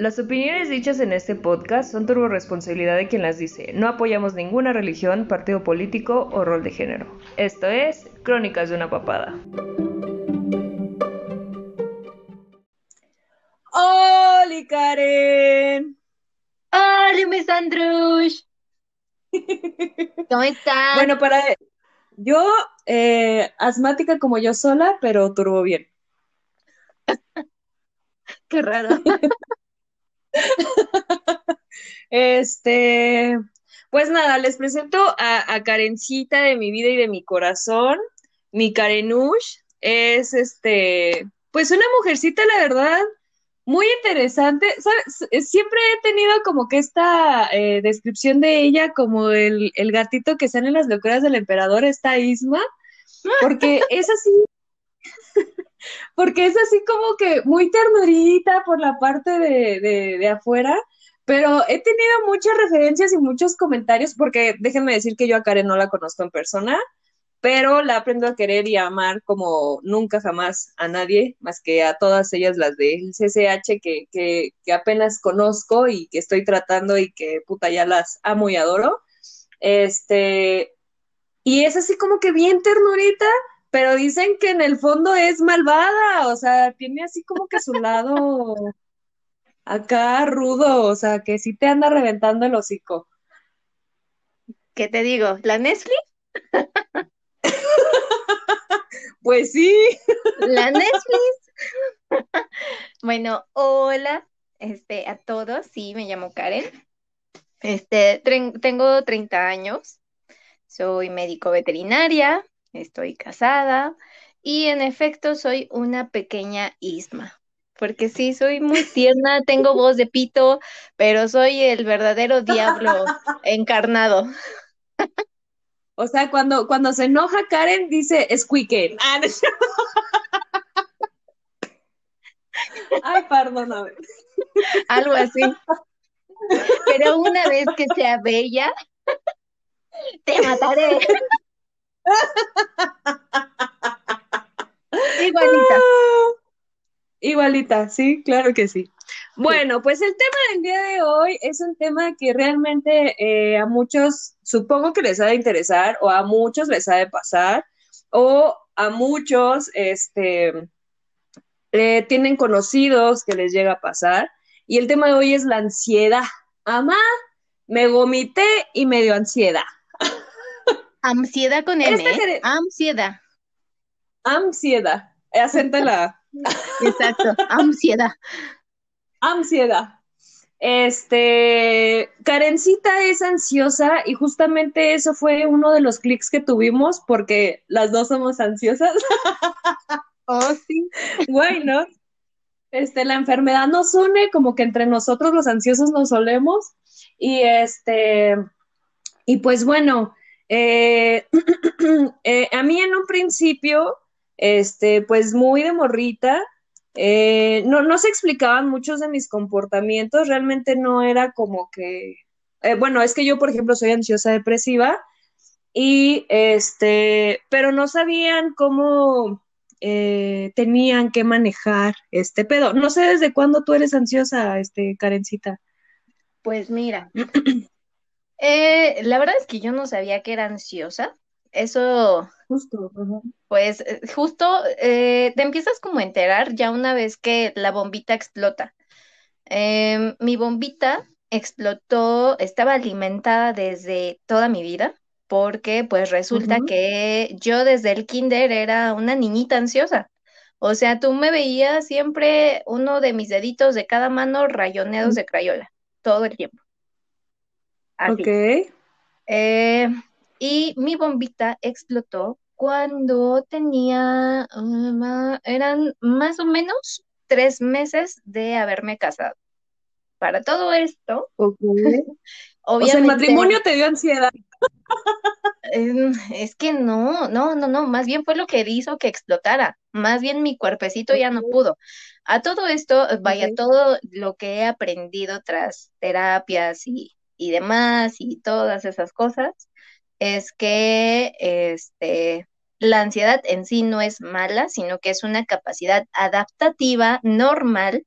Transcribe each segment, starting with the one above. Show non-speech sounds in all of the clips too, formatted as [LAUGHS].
Las opiniones dichas en este podcast son turbo responsabilidad de quien las dice. No apoyamos ninguna religión, partido político o rol de género. Esto es Crónicas de una papada. ¡Hola, Karen! ¡Hola, mis Andrush! [LAUGHS] ¿Cómo estás? Bueno, para yo, eh, asmática como yo sola, pero turbo bien. [LAUGHS] Qué raro. [LAUGHS] [LAUGHS] Este, pues nada, les presento a, Karencita de mi vida y de mi corazón. Mi Karenush es este, pues una mujercita, la verdad, muy interesante. Siempre he tenido como que esta eh, descripción de ella como el, el, gatito que sale en las locuras del emperador, esta Isma, porque es así, [LAUGHS] porque es así como que muy ternurita por la parte de, de, afuera, pero he tenido muchas referencias y muchos comentarios, porque déjenme decir que yo a Karen no la conozco en persona, pero la aprendo a querer y a amar como nunca jamás a nadie, más que a todas ellas las del CCH que, que, que apenas conozco y que estoy tratando y que puta ya las amo y adoro. Este, y es así como que bien ternurita, pero dicen que en el fondo es malvada, o sea, tiene así como que su lado acá rudo, o sea, que sí te anda reventando el hocico. ¿Qué te digo? ¿La Nestle? [LAUGHS] pues sí. La Netflix. [LAUGHS] bueno, hola, este, a todos, sí, me llamo Karen. Este, tengo 30 años, soy médico veterinaria, estoy casada y en efecto soy una pequeña Isma, porque sí, soy muy tierna, tengo voz de pito, pero soy el verdadero diablo [LAUGHS] encarnado. O sea, cuando, cuando se enoja Karen dice squeaken. Ah, Ay, perdóname. Algo así. Pero una vez que sea bella, te mataré. [LAUGHS] Igualita. Igualita, sí, claro que sí. Bueno, pues el tema del día de hoy es un tema que realmente eh, a muchos supongo que les ha de interesar o a muchos les ha de pasar o a muchos este, eh, tienen conocidos que les llega a pasar. Y el tema de hoy es la ansiedad. Amá, me vomité y me dio ansiedad. Ansiedad con M, ¿eh? Ansiedad. Ansiedad. Acéntala. [LAUGHS] Exacto, ansiedad. Ansiedad. Este, Karencita es ansiosa y justamente eso fue uno de los clics que tuvimos porque las dos somos ansiosas. [LAUGHS] oh, sí. Bueno, este, la enfermedad nos une como que entre nosotros los ansiosos nos solemos y este, y pues bueno, eh, [CLEARS THROAT] eh, a mí en un principio, este, pues muy de morrita, eh, no, no se explicaban muchos de mis comportamientos, realmente no era como que, bueno, es que yo, por ejemplo, soy ansiosa depresiva y este, pero no sabían cómo tenían que manejar este pedo. No sé desde cuándo tú eres ansiosa, este, Karencita. Pues mira, [CLEARS THROAT] Eh, la verdad es que yo no sabía que era ansiosa. Eso, justo, pues eh, justo eh, te empiezas como a enterar ya una vez que la bombita explota. Em, mi bombita explotó, estaba alimentada desde toda mi vida, porque pues resulta que yo desde el kinder era una niñita ansiosa. O sea, tú me veías siempre uno de mis deditos de cada mano rayoneados de crayola, todo el tiempo. Ok. Eh, y mi bombita explotó cuando tenía, um, eran más o menos tres meses de haberme casado. Para todo esto, obviamente, [LAUGHS] o sea, el matrimonio te dio ansiedad. [LAUGHS] Em, es que no, no, no, no, más bien fue lo que hizo que explotara, más bien mi cuerpecito ya no pudo. A todo esto, vaya, todo lo que he aprendido tras terapias y y demás y todas esas cosas, es que este, la ansiedad en sí no es mala, sino que es una capacidad adaptativa normal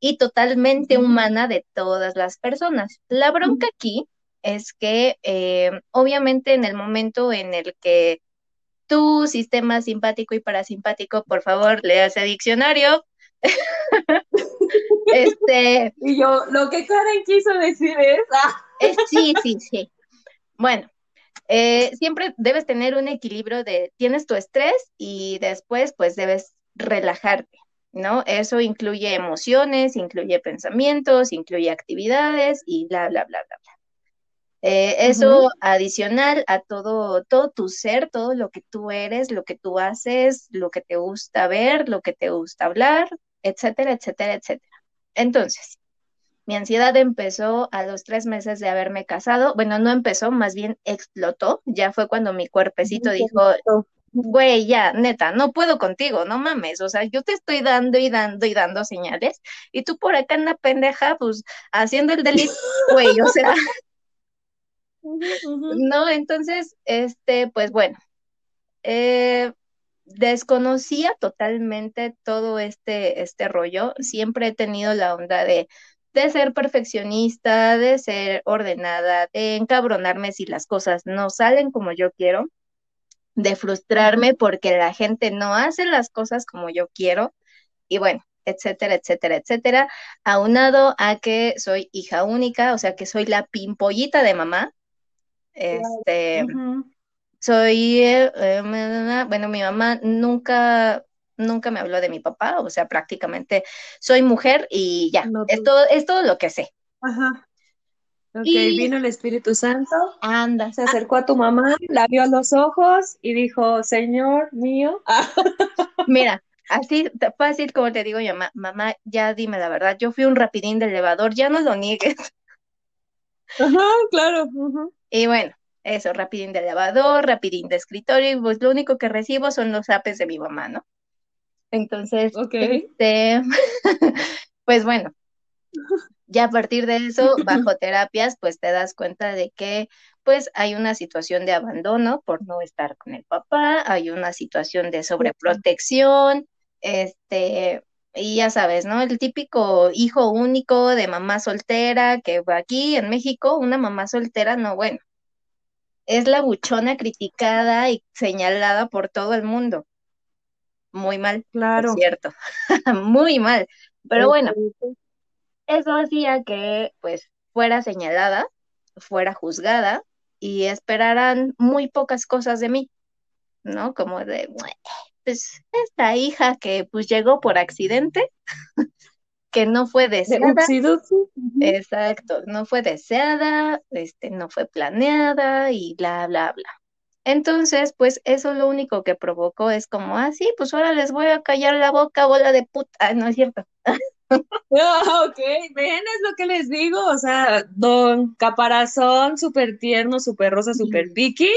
y totalmente humana de todas las personas. La bronca aquí es que eh, obviamente en el momento en el que tu sistema simpático y parasimpático, por favor, leas el diccionario. [LAUGHS] este. [LAUGHS] Y yo, lo que Karen quiso decir es. [LAUGHS] Ah. Sí, sí, sí. Bueno, eh, siempre debes tener un equilibrio de tienes tu estrés y después, pues debes relajarte. ¿no? Eso incluye emociones, incluye pensamientos, incluye actividades y bla, bla, bla, bla, bla. Eh, eso adicional a todo, todo tu ser, todo lo que tú eres, lo que tú haces, lo que te gusta ver, lo que te gusta hablar, etcétera, etcétera, etcétera. Entonces, mi ansiedad empezó a los tres meses de haberme casado. Bueno, no empezó, más bien explotó. Ya fue cuando mi cuerpecito dijo, güey, ya, neta, no puedo contigo, no mames, o sea, yo te estoy dando y dando y dando señales, y tú por acá en la pendeja, pues, haciendo el delito, [LAUGHS] güey, o sea, no, entonces, este, pues bueno, eh, desconocía totalmente todo este, este rollo, siempre he tenido la onda de de ser perfeccionista, de ser ordenada, de encabronarme si las cosas no salen como yo quiero de frustrarme porque la gente no hace las cosas como yo quiero y bueno, etcétera, etcétera, etcétera, aunado a que soy hija única, o sea que soy la pimpollita de mamá. Este, soy, eh, eh, bueno, mi mamá nunca, nunca me habló de mi papá, o sea, prácticamente soy mujer y ya, es, todo, es todo lo que sé. Ajá. Ok, vino el Espíritu Santo. Anda. Se acercó a tu mamá, la vio a los ojos y dijo, Señor mío. [LAUGHS] Mira, así fácil como te digo yo, mamá, ya dime la verdad, yo fui un rapidín de elevador, ya no lo niegues. Ajá, claro. Y bueno, eso, rapidín de elevador, rapidín de escritorio, y pues lo único que recibo son los apes de mi mamá, ¿no? Entonces, este, [LAUGHS] pues bueno, ya a partir de eso, bajo terapias, pues te das cuenta de que pues hay una situación de abandono por no estar con el papá, hay una situación de sobreprotección, este, y ya sabes, ¿no? El típico hijo único de mamá soltera, que aquí en México, una mamá soltera, no, bueno, es la buchona criticada y señalada por todo el mundo. Muy mal, claro. cierto, [LAUGHS] muy mal. Pero bueno, eso hacía que pues fuera señalada, fuera juzgada y esperaran muy pocas cosas de mí, ¿no? Como de, pues esta hija que pues llegó por accidente, [LAUGHS] que no fue deseada. Exacto, no fue deseada, este, no fue planeada y bla, bla, bla. Entonces, pues eso lo único que provocó es como, ah, sí, pues ahora les voy a callar la boca, bola de puta, no es cierto. [LAUGHS] Ah, ok, ven, es lo que les digo, o sea, don caparazón, súper tierno, súper rosa, súper piqui,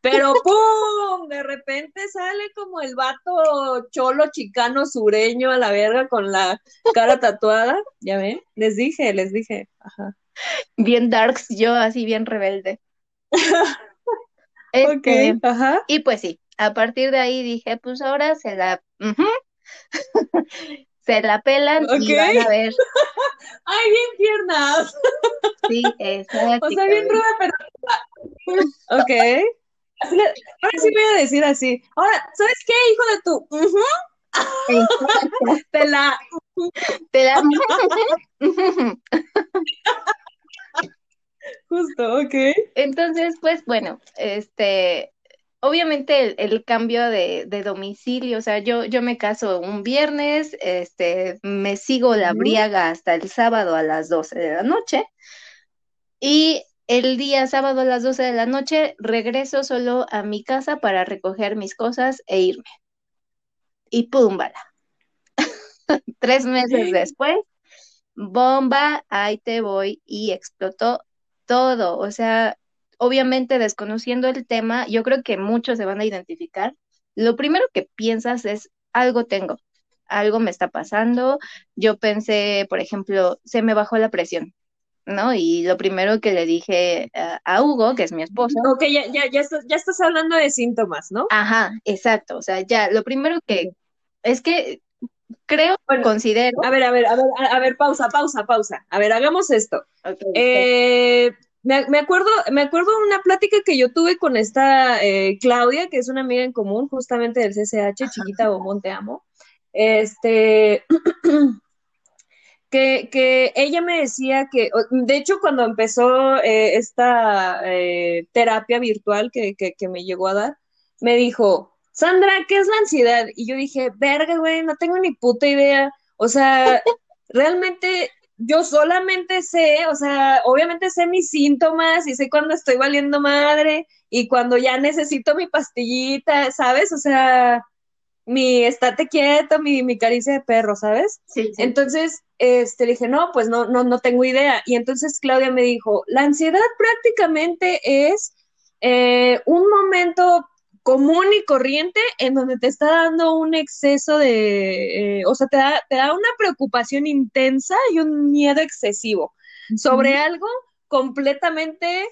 pero [LAUGHS] ¡pum! De repente sale como el vato cholo chicano sureño a la verga con la cara tatuada, ¿ya ven? Les dije, les dije, ajá. Bien darks, yo así bien rebelde. [LAUGHS] Este, ajá. Y pues sí, a partir de ahí dije, pues ahora se la [LAUGHS] se la pelan y van a ver. [LAUGHS] Ay, bien piernas. Sí, exacto. O sea, bien ruda, pero. [LAUGHS] Ok. ahora sí voy a decir así. Ahora, ¿sabes qué, hijo de tu? Te la. Te la. [LAUGHS] Justo, ok. Entonces, pues bueno, este, obviamente el, cambio de, domicilio, o sea, yo, yo me caso un viernes, este, me sigo la briaga hasta el sábado a las 12 de la noche y el día sábado a las 12 de la noche regreso solo a mi casa para recoger mis cosas e irme. Y púmbala. [LAUGHS] Tres meses después, bomba, ahí te voy y explotó todo. O sea, obviamente desconociendo el tema, yo creo que muchos se van a identificar. Lo primero que piensas es, algo tengo, algo me está pasando. Yo pensé, por ejemplo, se me bajó la presión, ¿no? Y lo primero que le dije a, Hugo, que es mi esposo. Ok, ya, ya, ya, estás, ya estás hablando de síntomas, ¿no? Ajá, exacto. O sea, ya, lo primero que es que creo, considero. A ver, a ver, a ver, a ver, pausa, pausa, pausa. A ver, hagamos esto. eh, me, acuerdo, me acuerdo una plática que yo tuve con esta eh, Claudia, que es una amiga en común, justamente del CCH, chiquita o te amo. Este, [CLEARS THROAT] que, que, ella me decía que, de hecho, cuando empezó eh, esta terapia virtual que, que, que me llegó a dar, me dijo, Sandra, ¿qué es la ansiedad? Y yo dije, verga, güey, no tengo ni puta idea. O sea, [LAUGHS] realmente yo solamente sé, o sea, obviamente sé mis síntomas y sé cuando estoy valiendo madre y cuando ya necesito mi pastillita, ¿sabes? O sea, mi estate quieto, mi, mi caricia de perro, ¿sabes? Sí, Entonces, este, le dije, no, pues no, no, no tengo idea. Y entonces Claudia me dijo, la ansiedad prácticamente es eh, un momento común y corriente en donde te está dando un exceso de, eh, o sea, te da, te da una preocupación intensa y un miedo excesivo sobre algo completamente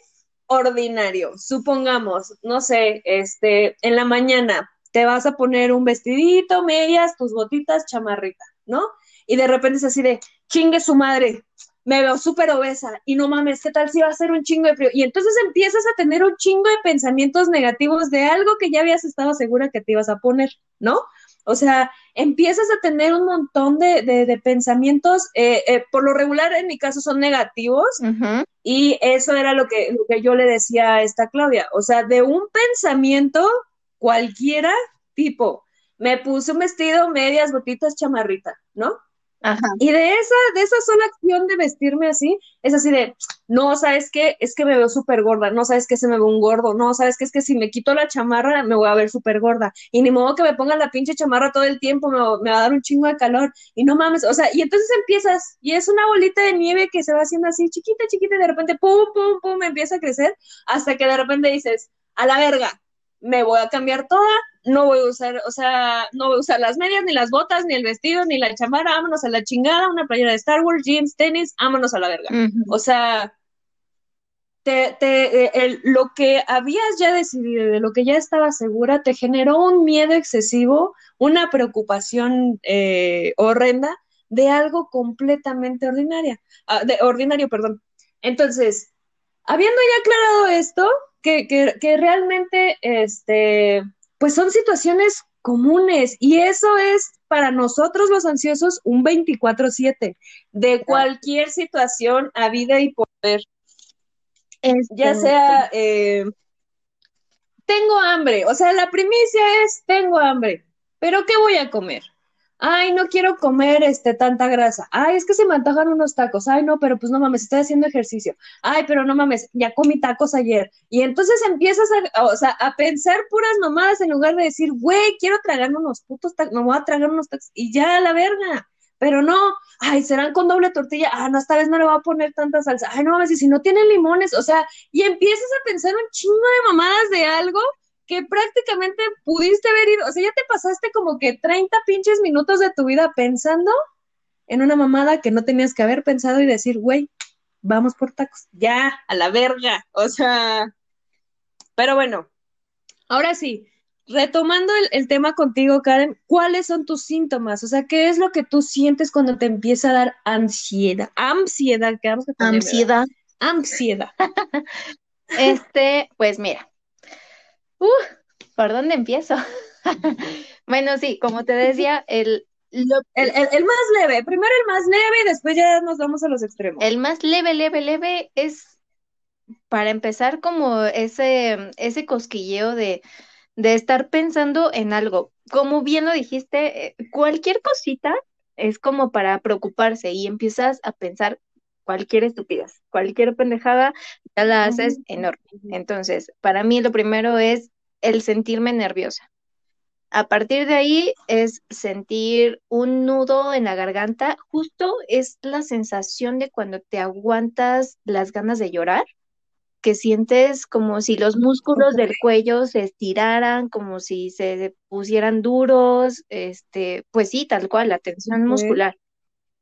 ordinario. Supongamos, no sé, este, en la mañana te vas a poner un vestidito, medias, tus botitas, chamarrita, ¿no? Y de repente es así de, chingue su madre, me veo súper obesa y no mames, ¿qué tal si va a ser un chingo de frío? Y entonces empiezas a tener un chingo de pensamientos negativos de algo que ya habías estado segura que te ibas a poner, ¿no? O sea, empiezas a tener un montón de, de, pensamientos, eh, eh, por lo regular en mi caso son negativos, y eso era lo que, lo que yo le decía a esta Claudia, o sea, de un pensamiento cualquiera tipo, me puse un vestido, medias, botitas, chamarrita, ¿no? Y de esa, de esa sola acción de vestirme así, es así de, no, ¿sabes qué? Es que me veo súper gorda, no, ¿sabes qué? Se me ve un gordo, no, ¿sabes qué? Es que si me quito la chamarra me voy a ver súper gorda. Y ni modo que me ponga la pinche chamarra todo el tiempo, me, me, va a dar un chingo de calor. Y no mames, o sea, y entonces empiezas, y es una bolita de nieve que se va haciendo así, chiquita, chiquita, y de repente, pum, pum, pum, empieza a crecer, hasta que de repente dices, a la verga, me voy a cambiar toda, no voy a usar, o sea, no voy a usar las medias, ni las botas, ni el vestido, ni la chamarra, vámonos a la chingada, una playera de Star Wars, jeans, tenis, vámonos a la verga. O sea, te, te, lo que habías ya decidido, de lo que ya estaba segura, te generó un miedo excesivo, una preocupación eh, horrenda de algo completamente ordinaria, ah, de, ordinario, perdón. Entonces, habiendo ya aclarado esto, que, que, que realmente, este, pues son situaciones comunes y eso es para nosotros los ansiosos un 24/7 de cualquier situación a vida y poder. Ya sea, eh, tengo hambre, o sea, la primicia es, tengo hambre, pero ¿qué voy a comer? Ay, no quiero comer este, tanta grasa, ay, es que se me antojan unos tacos, ay, no, pero pues no mames, estoy haciendo ejercicio, ay, pero no mames, ya comí tacos ayer. Y entonces empiezas a, o sea, a pensar puras mamadas en lugar de decir, güey, quiero tragarme unos putos tacos, me voy a tragar unos tacos, y ya, la verga. Pero no, ay, serán con doble tortilla, ah, no, esta vez no le voy a poner tanta salsa, ay, no mames, y si no tienen limones, o sea, y empiezas a pensar un chingo de mamadas de algo que prácticamente pudiste haber ido, o sea, ya te pasaste como que 30 pinches minutos de tu vida pensando en una mamada que no tenías que haber pensado y decir, güey, vamos por tacos, ya, a la verga, o sea, pero bueno, ahora sí, retomando el, tema contigo, Karen, ¿cuáles son tus síntomas? O sea, ¿qué es lo que tú sientes cuando te empieza a dar ansiedad? Ansiedad, que Ansiedad. Ansiedad. [LAUGHS] este, pues mira, Uh, ¿por dónde empiezo? [LAUGHS] bueno, sí, como te decía, el, el, más leve, primero el más leve y después ya nos vamos a los extremos. El más leve, leve, leve es para empezar como ese, ese cosquilleo de, de estar pensando en algo. Como bien lo dijiste, eh, cualquier cosita es como para preocuparse y empiezas a pensar cualquier estupidez, cualquier pendejada, ya la haces enorme. Entonces, para mí lo primero es el sentirme nerviosa. A partir de ahí es sentir un nudo en la garganta, justo es la sensación de cuando te aguantas las ganas de llorar, que sientes como si los músculos del cuello se estiraran, como si se pusieran duros, este, pues sí, tal cual, la tensión muscular.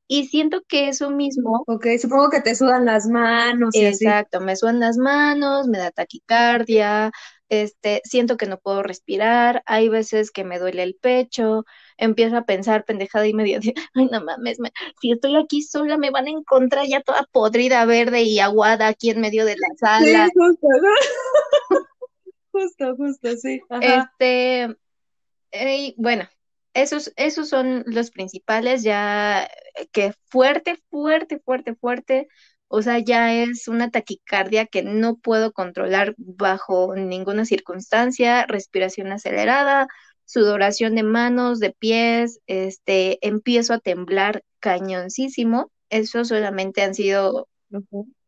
Y siento que eso mismo. Ok, supongo que te sudan las manos. exacto, me sudan las manos, me da taquicardia, este, siento que no puedo respirar, hay veces que me duele el pecho, empiezo a pensar pendejada y medio de, ay, no mames, si estoy aquí sola me van a encontrar ya toda podrida, verde y aguada aquí en medio de la sala. Sí, justo, [LAUGHS] justo, justo, sí. Este, bueno, esos, esos son los principales, ya que fuerte, fuerte, fuerte, fuerte o sea, ya es una taquicardia que no puedo controlar bajo ninguna circunstancia, respiración acelerada, sudoración de manos, de pies, este, empiezo a temblar cañoncísimo. Eso solamente han sido,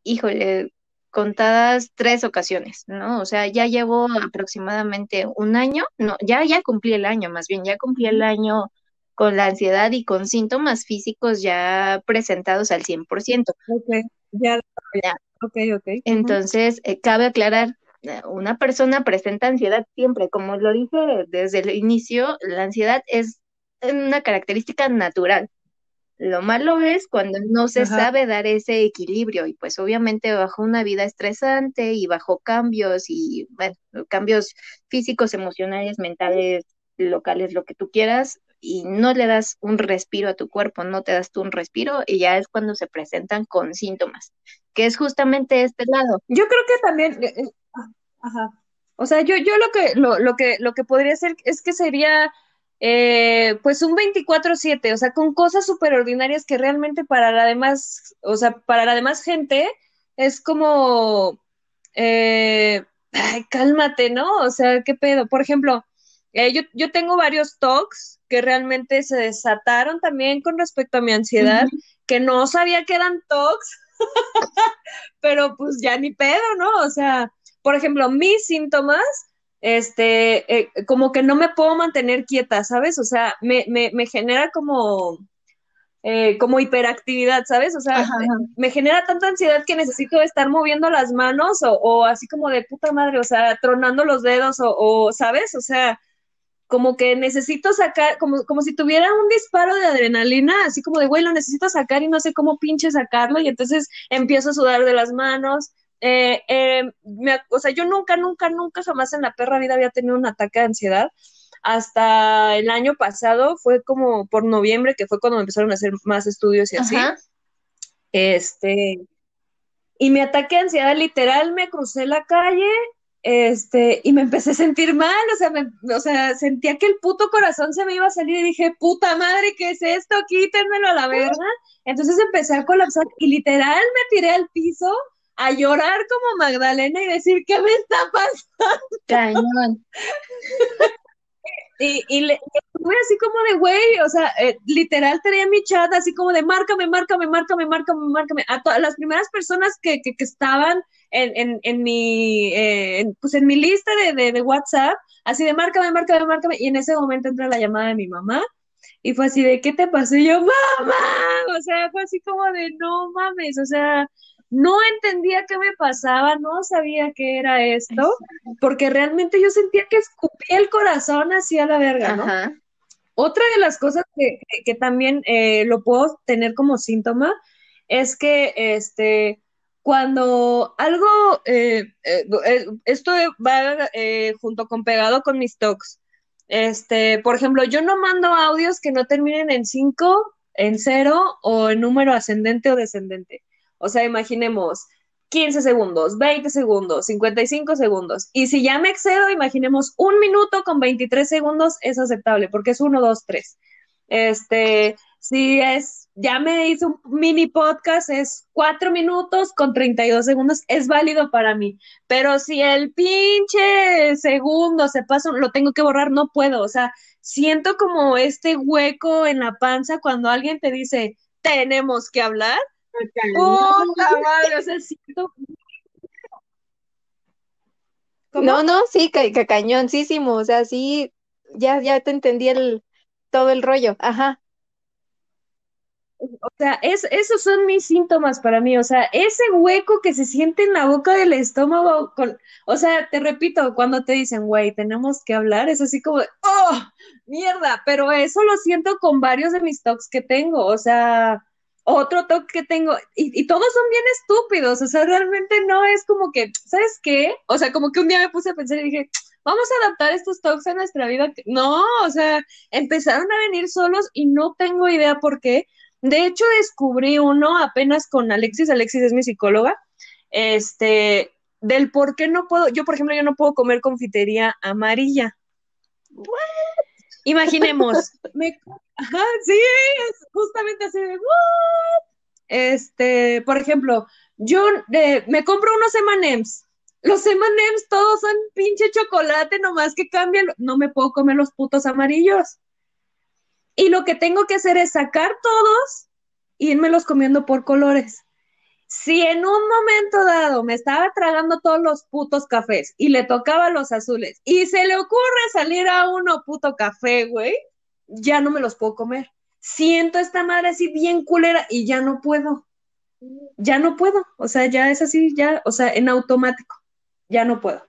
híjole, contadas tres ocasiones, ¿no? O sea, ya llevo aproximadamente un año, no, ya, ya cumplí el año, más bien, ya cumplí el año con la ansiedad y con síntomas físicos ya presentados al 100%. Ok, ya, ya. ok, ok. Entonces, eh, cabe aclarar, eh, una persona presenta ansiedad siempre, como lo dije desde el inicio, la ansiedad es una característica natural. Lo malo es cuando no se sabe dar ese equilibrio y pues obviamente bajo una vida estresante y bajo cambios y bueno, cambios físicos, emocionales, mentales, locales, lo que tú quieras, y no le das un respiro a tu cuerpo, no te das tú un respiro y ya es cuando se presentan con síntomas, que es justamente este lado. Yo creo que también, eh, eh, ah, ajá, o sea, yo, yo lo que, lo, lo que, lo que podría hacer es que sería, eh, pues un 24/7, o sea, con cosas súper ordinarias que realmente para la demás, o sea, para la demás gente es como, ay, cálmate, ¿no? O sea, ¿qué pedo? Por ejemplo, yo, yo tengo varios talks que realmente se desataron también con respecto a mi ansiedad, que no sabía que eran TOCs, [LAUGHS] pero pues ya ni pedo, ¿no? O sea, por ejemplo, mis síntomas, este, eh, como que no me puedo mantener quieta, ¿sabes? O sea, me, me, me genera como, eh, como hiperactividad, ¿sabes? O sea, Me, genera tanta ansiedad que necesito estar moviendo las manos o, o, así como de puta madre, o sea, tronando los dedos o, o ¿sabes? O sea, como que necesito sacar, como, como si tuviera un disparo de adrenalina, así como de, güey, lo necesito sacar y no sé cómo pinche sacarlo, y entonces empiezo a sudar de las manos. Eh, eh, o sea, yo nunca, nunca, nunca jamás en la perra vida había tenido un ataque de ansiedad. Hasta el año pasado, fue como por noviembre, que fue cuando empezaron a hacer más estudios y así. Este, y mi ataque de ansiedad literal me crucé la calle este, y me empecé a sentir mal, o sea, o sea, sentía que el puto corazón se me iba a salir y dije, puta madre, ¿qué es esto? Quítenmelo a la verga. Entonces empecé a colapsar y literal me tiré al piso a llorar como Magdalena y decir, ¿qué me está pasando? Cañón. [LAUGHS] Y, y le, fue así como de, güey, o sea, eh, literal tenía mi chat así como de, márcame, márcame, márcame, márcame, márcame. A todas las primeras personas que, que, que estaban en, en, en mi, eh, pues en mi lista de, de, de, WhatsApp, así de, márcame, márcame, márcame. Y en ese momento entra la llamada de mi mamá. Y fue así de, ¿qué te pasó? Y yo, mamá, o sea, fue así como de, no mames, o sea, no entendía qué me pasaba, no sabía qué era esto, porque realmente yo sentía que escupía el corazón hacia la verga, ¿no? Otra de las cosas que, que, también eh, lo puedo tener como síntoma es que este cuando algo eh, eh, esto va junto con pegado con mis talks. Este, por ejemplo, yo no mando audios que no terminen en 5, en 0 o en número ascendente o descendente. O sea, imaginemos 15 segundos, 20 segundos, 55 segundos. Y si ya me excedo, imaginemos un minuto con 23 segundos es aceptable porque es 1, 2, 3. Este, si es, ya me hice un mini podcast, es 4 minutos con 32 segundos, es válido para mí. Pero si el pinche segundo se pasa, lo tengo que borrar, no puedo. O sea, siento como este hueco en la panza cuando alguien te dice, tenemos que hablar no, no, sí, ca cañoncísimo, o sea, sí, ya, ya te entendí el, todo el rollo, ajá. O sea, es, esos son mis síntomas para mí, o sea, ese hueco que se siente en la boca del estómago, con, o sea, te repito, cuando te dicen, güey, tenemos que hablar, es así como, oh, mierda, pero eso lo siento con varios de mis talks que tengo, o sea, otro toque que tengo, y, todos son bien estúpidos, o sea, realmente no es como que, ¿sabes qué? O sea, como que un día me puse a pensar y dije, vamos a adaptar estos talks a nuestra vida. No, o sea, empezaron a venir solos y no tengo idea por qué. De hecho, descubrí uno apenas con Alexis, Alexis es mi psicóloga, este, del por qué no puedo, yo por ejemplo, yo no puedo comer confitería amarilla. Imaginemos, [LAUGHS] me, ajá, sí, es justamente así de. Este, por ejemplo, yo me compro unos M&M's. Los M&M's todos son pinche chocolate, nomás que cambian. No me puedo comer los putos amarillos. Y lo que tengo que hacer es sacar todos y irme los comiendo por colores. Si en un momento dado me estaba tragando todos los putos cafés y le tocaba los azules y se le ocurre salir a uno puto café, güey, ya no me los puedo comer. Siento esta madre así bien culera y ya no puedo. Ya no puedo. O sea, ya es así, ya, o sea, en automático. Ya no puedo.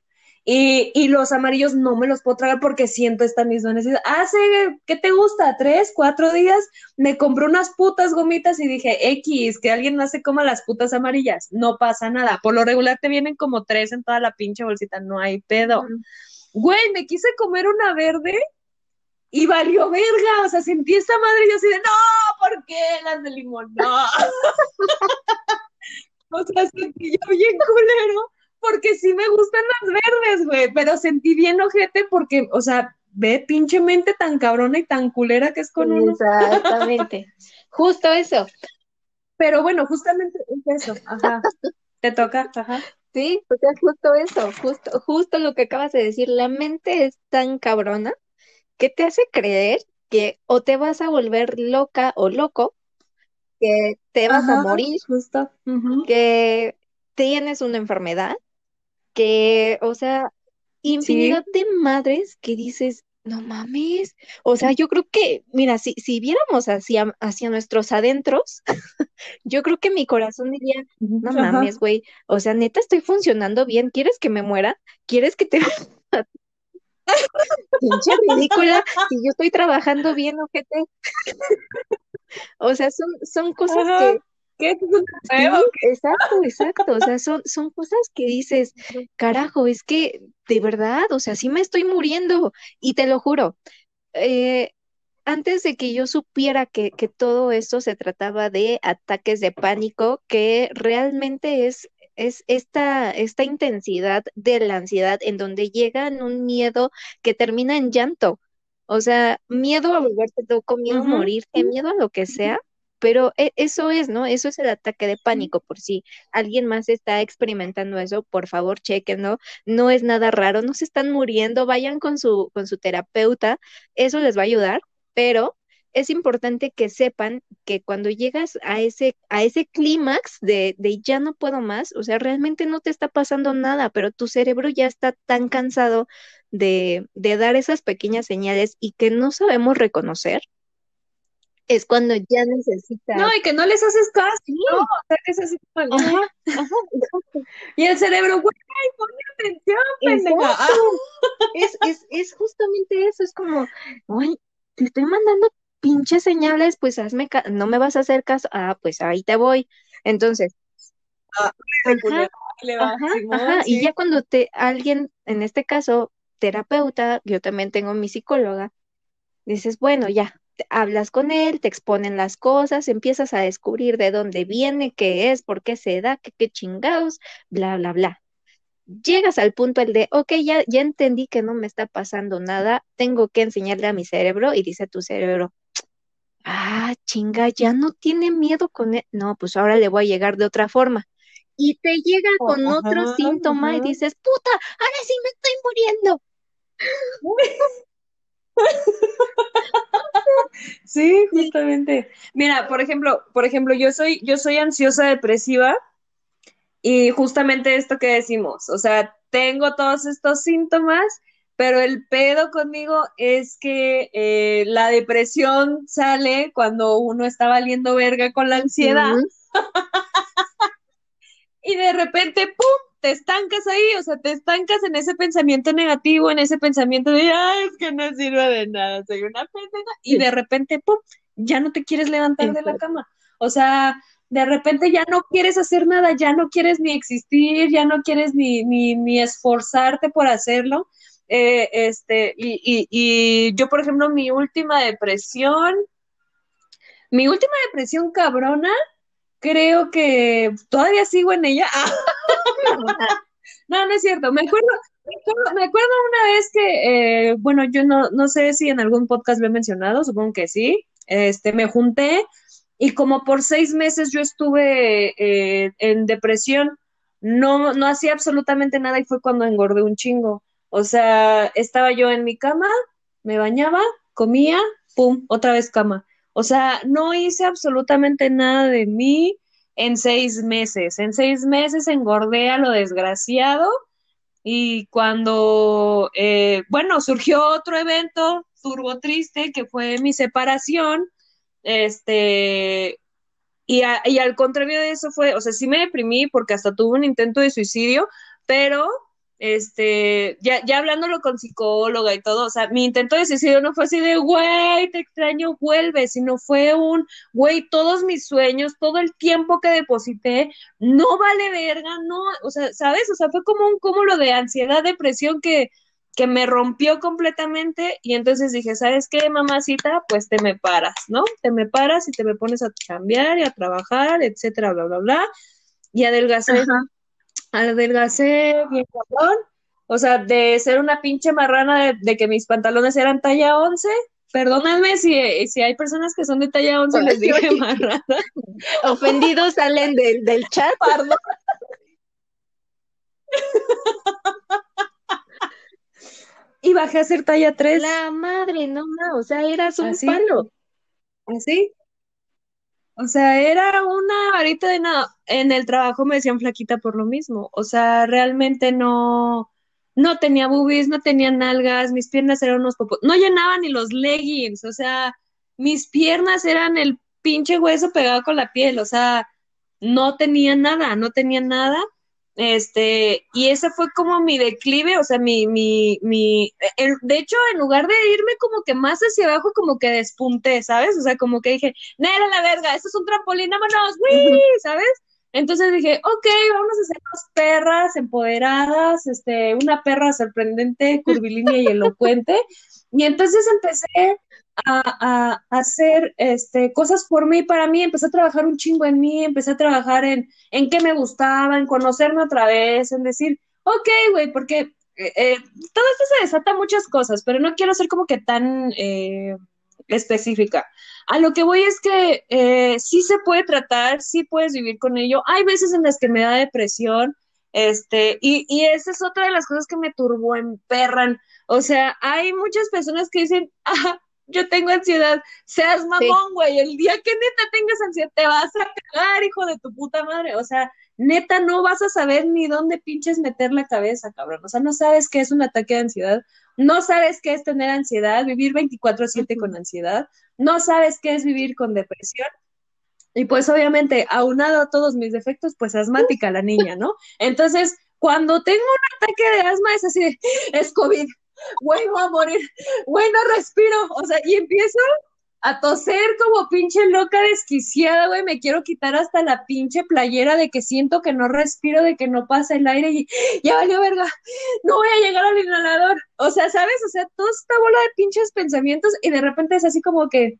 Y, y, los amarillos no me los puedo tragar porque siento esta misma necesidad. Hace, ¿qué te gusta? ¿Tres, cuatro días? Me compré unas putas gomitas y dije, X, que alguien no se coma las putas amarillas. No pasa nada. Por lo regular te vienen como tres en toda la pinche bolsita. No hay pedo. Güey, me quise comer una verde y valió verga. O sea, sentí esta madre y yo así de, no, ¿por qué las de limón? No. [LAUGHS] o sea, sentí yo bien culero porque sí me gustan las verdes, güey, pero sentí bien ojete porque, o sea, ve pinche mente tan cabrona y tan culera que es con uno. Exactamente. [LAUGHS] Justo eso. Pero bueno, justamente es eso, ajá. Te toca, ajá. Sí, o sea, justo eso, justo, justo lo que acabas de decir, la mente es tan cabrona que te hace creer que o te vas a volver loca o loco, que te vas a morir, justo. que tienes una enfermedad, que, o sea, infinidad de madres que dices, no mames, o sea, yo creo que, mira, si, si viéramos hacia, hacia nuestros adentros, [LAUGHS] yo creo que mi corazón diría, no mames, güey, o sea, neta estoy funcionando bien, ¿quieres que me muera? ¿Quieres que te... [LAUGHS] [LAUGHS] Pinche ridícula, si yo estoy trabajando bien, ojete. o sea, son, son cosas que ¿Qué exacto, exacto. O sea, son, son cosas que dices, carajo, es que de verdad, o sea, sí me estoy muriendo. Y te lo juro, eh, antes de que yo supiera que, que todo esto se trataba de ataques de pánico, que realmente es es esta, esta intensidad de la ansiedad en donde llega en un miedo que termina en llanto. O sea, miedo a volverte loco, miedo a morirte, miedo a lo que sea pero e, eso es, ¿no? Eso es el ataque de pánico. Por si alguien más está experimentando eso, por favor, chequenlo. No es nada raro, no se están muriendo, vayan con su, con su terapeuta, eso les va a ayudar, pero es importante que sepan que cuando llegas a ese, a ese clímax de, de ya no puedo más, o sea, realmente no te está pasando nada, pero tu cerebro ya está tan cansado de, de dar esas pequeñas señales y que no sabemos reconocer es cuando ya necesitas. No, y que no les haces caso, ¿no? O sea, que es así como. Ajá, [LAUGHS] ajá, Y el cerebro, güey, pon atención, pendeja. Ah. Es, es, es justamente eso, es como, güey, te estoy mandando pinches señales, pues hazme, no me vas a hacer caso, ah, pues ahí te voy. Entonces, ah, ajá, ajá, y ya cuando te, alguien, en este caso, terapeuta, yo también tengo mi psicóloga, dices, bueno, ya, hablas con él, te exponen las cosas, empiezas a descubrir de dónde viene, qué es, por qué se da, qué, qué chingados, bla, bla, bla. Llegas al punto el de, ok, ya, ya entendí que no me está pasando nada, tengo que enseñarle a mi cerebro y dice tu cerebro, ah, chinga, ya no tiene miedo con él. No, pues ahora le voy a llegar de otra forma. Y te llega oh, con otro síntoma y dices, puta, ahora sí me estoy muriendo. Sí, justamente. Mira, por ejemplo, por ejemplo, yo soy, yo soy ansiosa depresiva y justamente esto que decimos, o sea, tengo todos estos síntomas, pero el pedo conmigo es que eh, la depresión sale cuando uno está valiendo verga con la ansiedad. [LAUGHS] y de repente, ¡pum! Te estancas ahí, o sea, te estancas en ese pensamiento negativo, en ese pensamiento de, ay, es que no sirve de nada, soy una pendeja, y de repente, pum, ya no te quieres levantar de la cama. O sea, de repente ya no quieres hacer nada, ya no quieres ni existir, ya no quieres ni, ni, ni esforzarte por hacerlo. Eh, este, y, y, y yo, por ejemplo, mi última depresión, mi última depresión cabrona, creo que todavía sigo en ella. [LAUGHS] [LAUGHS] no, no es cierto. Me acuerdo, me acuerdo, una vez que, eh, bueno, yo no, no sé si en algún podcast lo he mencionado, supongo que sí. Este, me junté y como por seis meses yo estuve eh, en depresión. No, no hacía absolutamente nada y fue cuando engordé un chingo. O sea, estaba yo en mi cama, me bañaba, comía, pum, otra vez cama. O sea, no hice absolutamente nada de mí en seis meses. En seis meses engordé a lo desgraciado y cuando, eh, bueno, surgió otro evento turbo triste que fue mi separación, este, y, y al contrario de eso fue, o sea, sí me deprimí porque hasta tuve un intento de suicidio, pero este, ya, ya hablándolo con psicóloga y todo, o sea, mi intento de suicidio no fue así de, güey, te extraño, vuelve, sino fue un, güey, todos mis sueños, todo el tiempo que deposité, no vale verga, no, o sea, ¿sabes? O sea, fue como un cúmulo de ansiedad, depresión que, que me rompió completamente y entonces dije, ¿sabes qué, mamacita? Pues te me paras, ¿no? Te me paras y te me pones a cambiar y a trabajar, etcétera, bla, bla, bla, y adelgacé adelgacé bien cabrón. O sea, de ser una pinche marrana de, que mis pantalones eran talla 11. Perdónenme si, si hay personas que son de talla 11 les dije marrana. Ofendidos salen del, del chat. Perdón. y bajé a ser talla 3. La madre, no, no, o sea, eras un palo. Así. O sea, era una varita de nada. En el trabajo me decían flaquita por lo mismo. O sea, realmente no, no tenía boobies, no tenía nalgas, mis piernas eran unos popos, no llenaban ni los leggings, o sea, mis piernas eran el pinche hueso pegado con la piel, o sea, no tenía nada, no tenía nada. Este, y ese fue como mi declive, o sea, mi, mi, mi, de hecho, en lugar de irme como que más hacia abajo, como que despunté, ¿sabes? O sea, como que dije, Nera la verga, esto es un trampolín, vámonos, ¡Wii! ¿sabes? Entonces dije, ok, vamos a ser dos perras empoderadas, este, una perra sorprendente, curvilínea y elocuente. Y entonces empecé a, hacer este, cosas por mí, para mí, empecé a trabajar un chingo en mí, empecé a trabajar en, en qué me gustaba, en conocerme otra vez, en decir, ok, güey, porque eh, eh, todo esto se desata muchas cosas, pero no quiero ser como que tan eh, específica. A lo que voy es que sí se puede tratar, sí puedes vivir con ello. Hay veces en las que me da depresión, este, y, y esa es otra de las cosas que me turbo, emperran. O sea, hay muchas personas que dicen, [LAUGHS] ah, yo tengo ansiedad, seas mamón, güey, el día que neta tengas ansiedad te vas a cagar, hijo de tu puta madre, o sea, neta no vas a saber ni dónde pinches meter la cabeza, cabrón, o sea, no sabes qué es un ataque de ansiedad, no sabes qué es tener ansiedad, vivir 24/7 con ansiedad, no sabes qué es vivir con depresión, y pues obviamente, aunado a todos mis defectos, pues asmática la niña, ¿no? Entonces, cuando tengo un ataque de asma es así de, es COVID, güey, voy a morir, güey, no respiro, o sea, y empiezo a toser como pinche loca desquiciada, güey, me quiero quitar hasta la pinche playera de que siento que no respiro, de que no pasa el aire y ya valió verga, no voy a llegar al inhalador, o sea, ¿sabes? O sea, toda esta bola de pinches pensamientos y de repente es así como que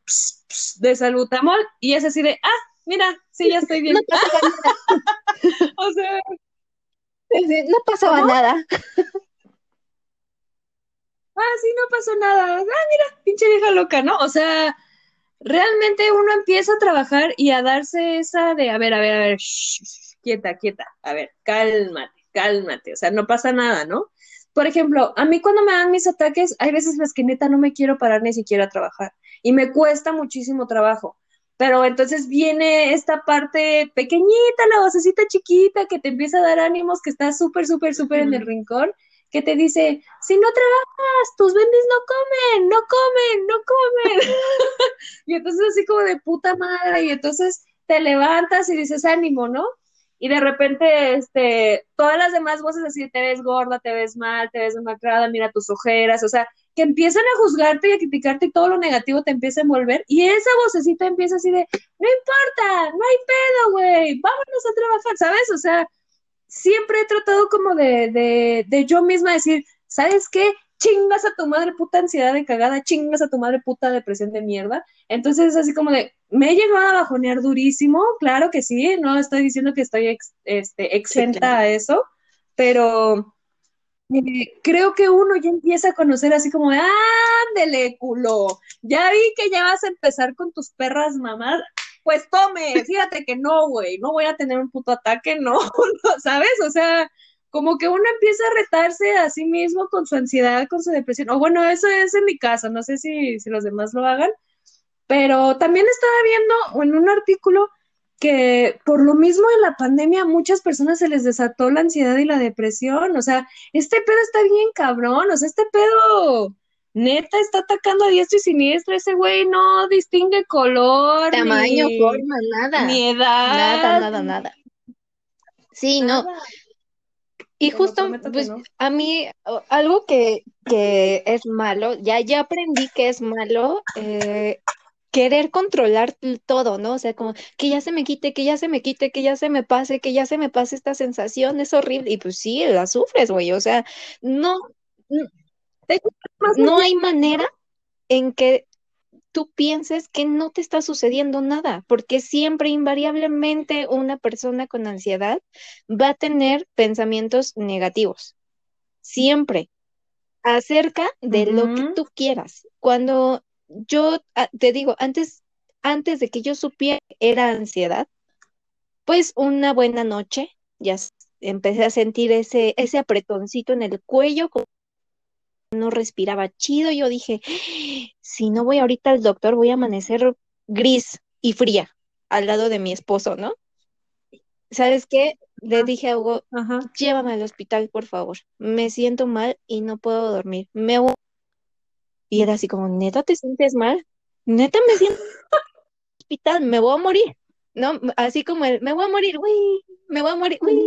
de salutamol y es así de, ah, mira, sí, ya estoy bien. [LAUGHS] o sea, no pasaba nada ah, sí, no pasó nada, ah, mira, pinche vieja loca, ¿no? O sea, realmente uno empieza a trabajar y a darse esa de, a ver, a ver, a ver, quieta, quieta, a ver, cálmate, cálmate, o sea, no pasa nada, ¿no? Por ejemplo, a mí cuando me dan mis ataques, hay veces las que neta no me quiero parar ni siquiera a trabajar y me cuesta muchísimo trabajo. Pero entonces viene esta parte pequeñita, la vocecita chiquita que te empieza a dar ánimos, que está súper, súper, súper en el rincón que te dice, si no trabajas, tus bendis no comen, no comen, no comen. [LAUGHS] y entonces así como de puta madre, y entonces te levantas y dices ánimo, ¿no? Y de repente, este, todas las demás voces así, te ves gorda, te ves mal, te ves demacrada, mira tus ojeras, o sea, que empiezan a juzgarte y a criticarte y todo lo negativo te empieza a envolver y esa vocecita empieza así de, no importa, no hay pedo, güey, vámonos a trabajar, ¿sabes? O sea, siempre he tratado como de, de, de yo misma decir, ¿sabes qué? chingas a tu madre puta ansiedad de cagada, chingas a tu madre puta depresión de mierda. Entonces es así como de, me he llegado a bajonear durísimo, claro que sí, no estoy diciendo que estoy este, exenta a eso, pero eh, creo que uno ya empieza a conocer así como de, ándele, culo, ya vi que ya vas a empezar con tus perras mamás, pues tome, fíjate que no, güey, no voy a tener un puto ataque, [LAUGHS] no, ¿sabes? O sea, como que uno empieza a retarse a sí mismo con su ansiedad, con su depresión, o bueno, eso es en mi caso, no sé si, si los demás lo hagan, pero también estaba viendo en un artículo que por lo mismo en la pandemia a muchas personas se les desató la ansiedad y la depresión, o sea, este pedo está bien cabrón, o sea, este pedo neta está atacando a diestro y siniestro, ese güey no distingue color, tamaño, forma, nada, ni edad, nada, nada, nada. Sí, no. Y justo, pues, a mí, algo que, que es malo, ya, ya aprendí que es malo, eh, querer controlar todo, ¿no? O sea, como que ya se me quite, que ya se me quite, que ya se me pase, que ya se me pase esta sensación, es horrible. Y pues sí, la sufres, güey. O sea, no, no hay manera en que tú pienses que no te está sucediendo nada, porque siempre, invariablemente, una persona con ansiedad va a tener pensamientos negativos. Siempre. Acerca de lo que tú quieras. Cuando yo ah, te digo, antes, antes de que yo supiera era ansiedad, pues una buena noche, ya empecé a sentir ese, ese apretoncito en el cuello, no respiraba chido, yo dije, si no voy ahorita al doctor, voy a amanecer gris y fría al lado de mi esposo, ¿no? ¿Sabes qué? Le dije a Hugo, llévame al hospital, por favor. Me siento mal y no puedo dormir. Me y era así como, neta, ¿te sientes mal? Neta, me siento hospital, me voy a morir. ¿No? Así como el, me voy a morir, güey, me voy a morir, güey.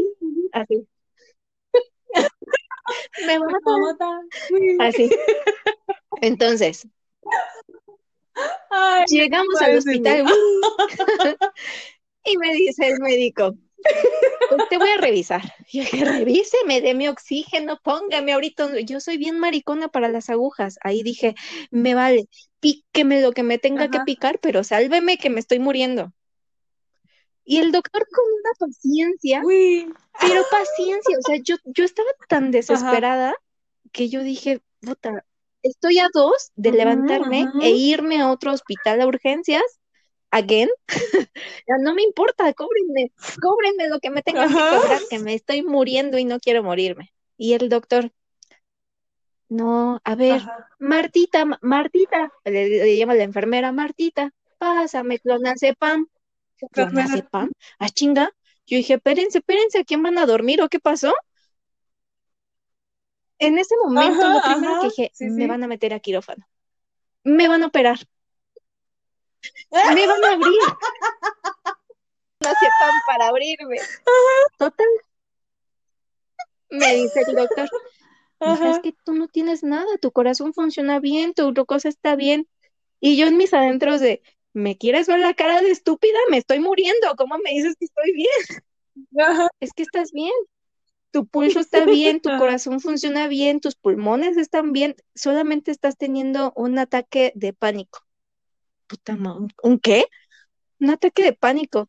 Así. [LAUGHS] me voy a matar. Así. Entonces, llegamos al hospital, [LAUGHS] y me dice el médico, pues te voy a revisar. Yo dije, revíseme, mi oxígeno, póngame ahorita. Yo soy bien maricona para las agujas. Ahí dije, me vale, píqueme lo que me tenga que picar, pero sálveme que me estoy muriendo. Y el doctor con una paciencia, pero paciencia, o sea, yo, yo estaba tan desesperada que yo dije, puta, estoy a dos de levantarme e irme a otro hospital a urgencias again, [LAUGHS] no me importa, cóbrenme, cóbrenme lo que me tengan que cobrar, que me estoy muriendo y no quiero morirme. Y el doctor, no, a ver, Martita, Martita, le, llama la enfermera, Martita, pásame clonazepam. ¿Clonazepam? ¿A chinga? Yo dije, espérense, espérense, ¿a quién van a dormir o qué pasó? En ese momento, lo primero que dije, me van a meter a quirófano. Me van a operar [LAUGHS] me van a abrir. No pan para abrirme. Total. Me dice el doctor, es que tú no tienes nada, tu corazón funciona bien, tu cosa está bien. Y yo en mis adentros de, ¿me quieres ver la cara de estúpida? Me estoy muriendo, ¿cómo me dices que estoy bien? Es que estás bien, tu pulso está bien, tu [LAUGHS] corazón funciona bien, tus pulmones están bien, solamente estás teniendo un ataque de pánico puta ¿un qué? Un ataque de pánico.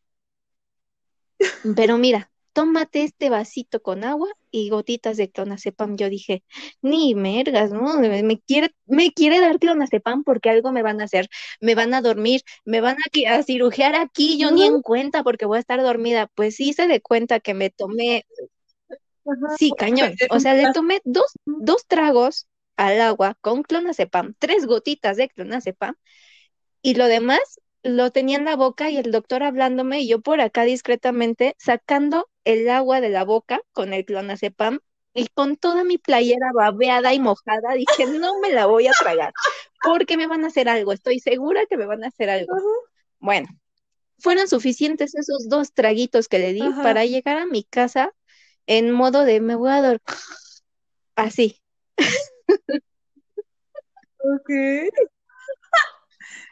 Pero mira, tómate este vasito con agua y gotitas de clonazepam. Yo dije, ni mergas, ¿no? Me quiere, me quiere dar clonazepam porque algo me van a hacer. Me van a dormir, me van a, a cirugiar aquí, yo ni en cuenta porque voy a estar dormida. Pues sí se de cuenta que me tomé, sí, cañón. O sea, le tomé dos, dos tragos al agua con clonazepam, tres gotitas de clonazepam y lo demás lo tenía en la boca y el doctor hablándome y yo por acá discretamente sacando el agua de la boca con el clonazepam y con toda mi playera babeada y mojada dije, no me la voy a tragar porque me van a hacer algo, estoy segura que me van a hacer algo. Bueno, fueron suficientes esos dos traguitos que le di para llegar a mi casa en modo de me voy a dormir así. Ok. [LAUGHS]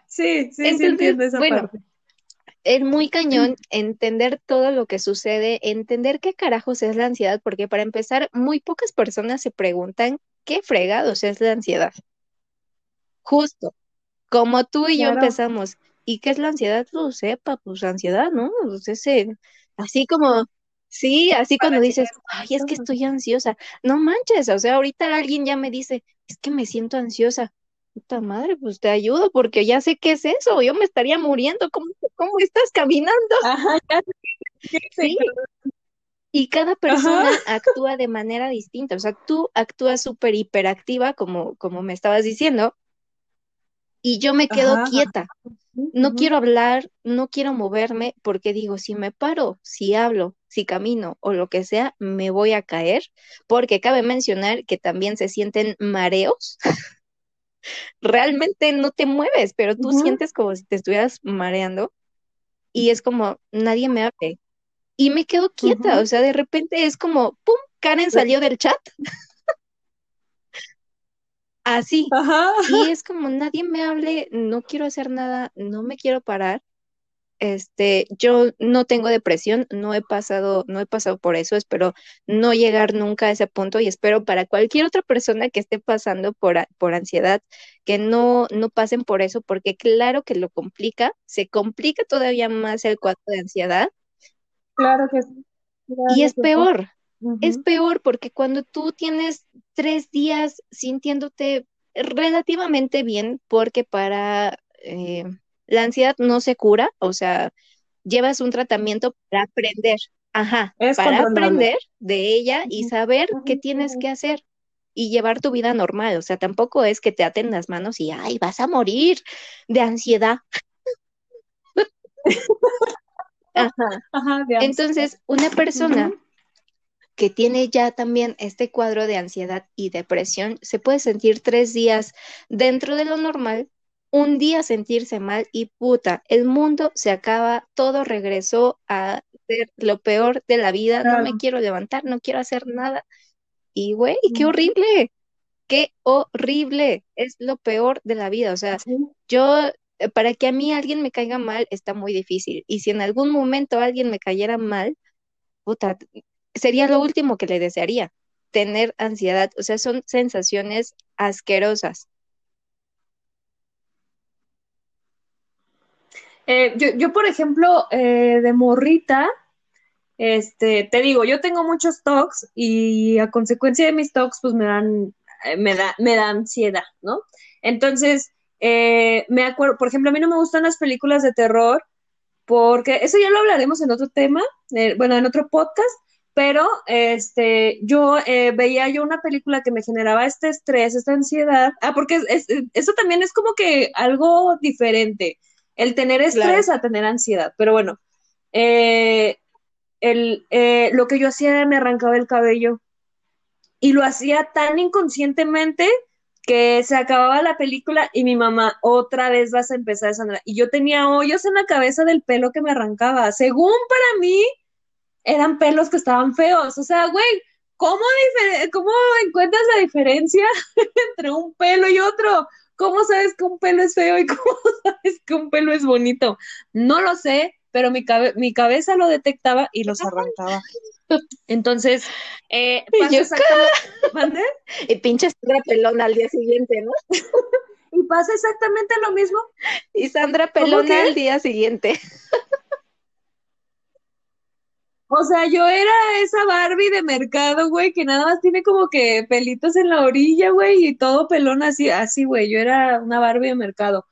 Sí, sí, sí entiendo esa bueno, Es muy cañón entender todo lo que sucede, entender qué carajos es la ansiedad, porque para empezar, muy pocas personas se preguntan ¿qué fregados es la ansiedad? Justo, como tú y yo empezamos. ¿Y qué es la ansiedad? Pues sepa, pues ansiedad, ¿no? Pues ese, así como, sí, así cuando dices, ay, es que estoy ansiosa. No manches, o sea, ahorita alguien ya me dice, es que me siento ansiosa. Puta madre, pues te ayudo porque ya sé qué es eso, yo me estaría muriendo. ¿Cómo, cómo estás caminando? Ajá, sí. Y cada persona actúa de manera distinta. O sea, tú actúas súper hiperactiva, como, como me estabas diciendo, y yo me quedo quieta. No quiero hablar, no quiero moverme, porque digo, si me paro, si hablo, si camino o lo que sea, me voy a caer, porque cabe mencionar que también se sienten mareos. [LAUGHS] Realmente no te mueves, pero tú sientes como si te estuvieras mareando y es como, nadie me hable. Y me quedo quieta, o sea, de repente es como, ¡pum! Karen salió del chat. Así. Y es [LAUGHS] como nadie me hable, no quiero hacer nada, no me quiero parar. Este, yo no tengo depresión, no he pasado, no he pasado por eso, espero no llegar nunca a ese punto y espero para cualquier otra persona que esté pasando por, por ansiedad, que no, no pasen por eso, porque claro que lo complica, se complica todavía más el cuadro de ansiedad. Claro que sí. y es peor, es peor porque cuando tú tienes tres días sintiéndote relativamente bien, porque para eh, la ansiedad no se cura, o sea, llevas un tratamiento para aprender, ajá, para aprender de ella y saber qué tienes que hacer y llevar tu vida normal, o sea, tampoco es que te aten las manos y, ay, vas a morir de ansiedad. [LAUGHS] Ajá. Entonces, una persona que tiene ya también este cuadro de ansiedad y depresión, se puede sentir tres días dentro de lo normal, un día sentirse mal y puta, el mundo se acaba, todo regresó a ser lo peor de la vida, no me quiero levantar, no quiero hacer nada. Y güey, qué horrible, qué horrible, es lo peor de la vida. O sea, yo, eh, para que a mí alguien me caiga mal, está muy difícil. Y si en algún momento alguien me cayera mal, puta, sería lo último que le desearía, tener ansiedad, o sea, son sensaciones asquerosas. Eh, yo, por ejemplo, eh, de morrita, este, te digo, yo tengo muchos talks y a consecuencia de mis talks, pues me dan, eh, me da, me da ansiedad, ¿no? Entonces, me acuerdo, por ejemplo, a mí no me gustan las películas de terror porque eso ya lo hablaremos en otro tema, bueno, en otro podcast, pero este, yo eh, veía yo una película que me generaba este estrés, esta ansiedad. Ah, porque eso también es como que algo diferente, el tener estrés a tener ansiedad. Pero bueno, eh, el, eh, lo que yo hacía era me arrancaba el cabello y lo hacía tan inconscientemente que se acababa la película y mi mamá otra vez vas a empezar a sangrar. Y yo tenía hoyos en la cabeza del pelo que me arrancaba. Según para mí, eran pelos que estaban feos. O sea, güey, ¿cómo, ¿cómo encuentras la diferencia [LAUGHS] entre un pelo y otro? ¿Cómo sabes que un pelo es feo y [LAUGHS] cómo sabes que un pelo es bonito? No lo sé, pero mi, mi cabeza lo detectaba y los arrancaba. Entonces, eh, [LAUGHS] pasa exactamente. [LAUGHS] Y pinche Sandra Pelona al día siguiente, ¿no? y pasa exactamente lo mismo. Y Sandra Pelona al día siguiente. O sea, yo era esa Barbie de mercado, güey, que nada más tiene como que pelitos en la orilla, güey, y todo pelón así, así, güey. Yo era una Barbie de mercado.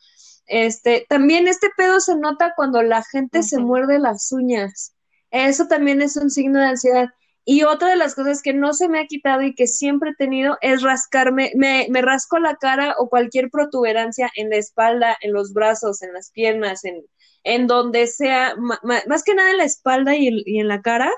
Este, también este pedo se nota cuando la gente se muerde las uñas. Eso también es un signo de ansiedad. Y otra de las cosas que no se me ha quitado y que siempre he tenido es rascarme, me, me rasco la cara o cualquier protuberancia en la espalda, en los brazos, en las piernas, en, en donde sea, más que nada en la espalda y, en la cara,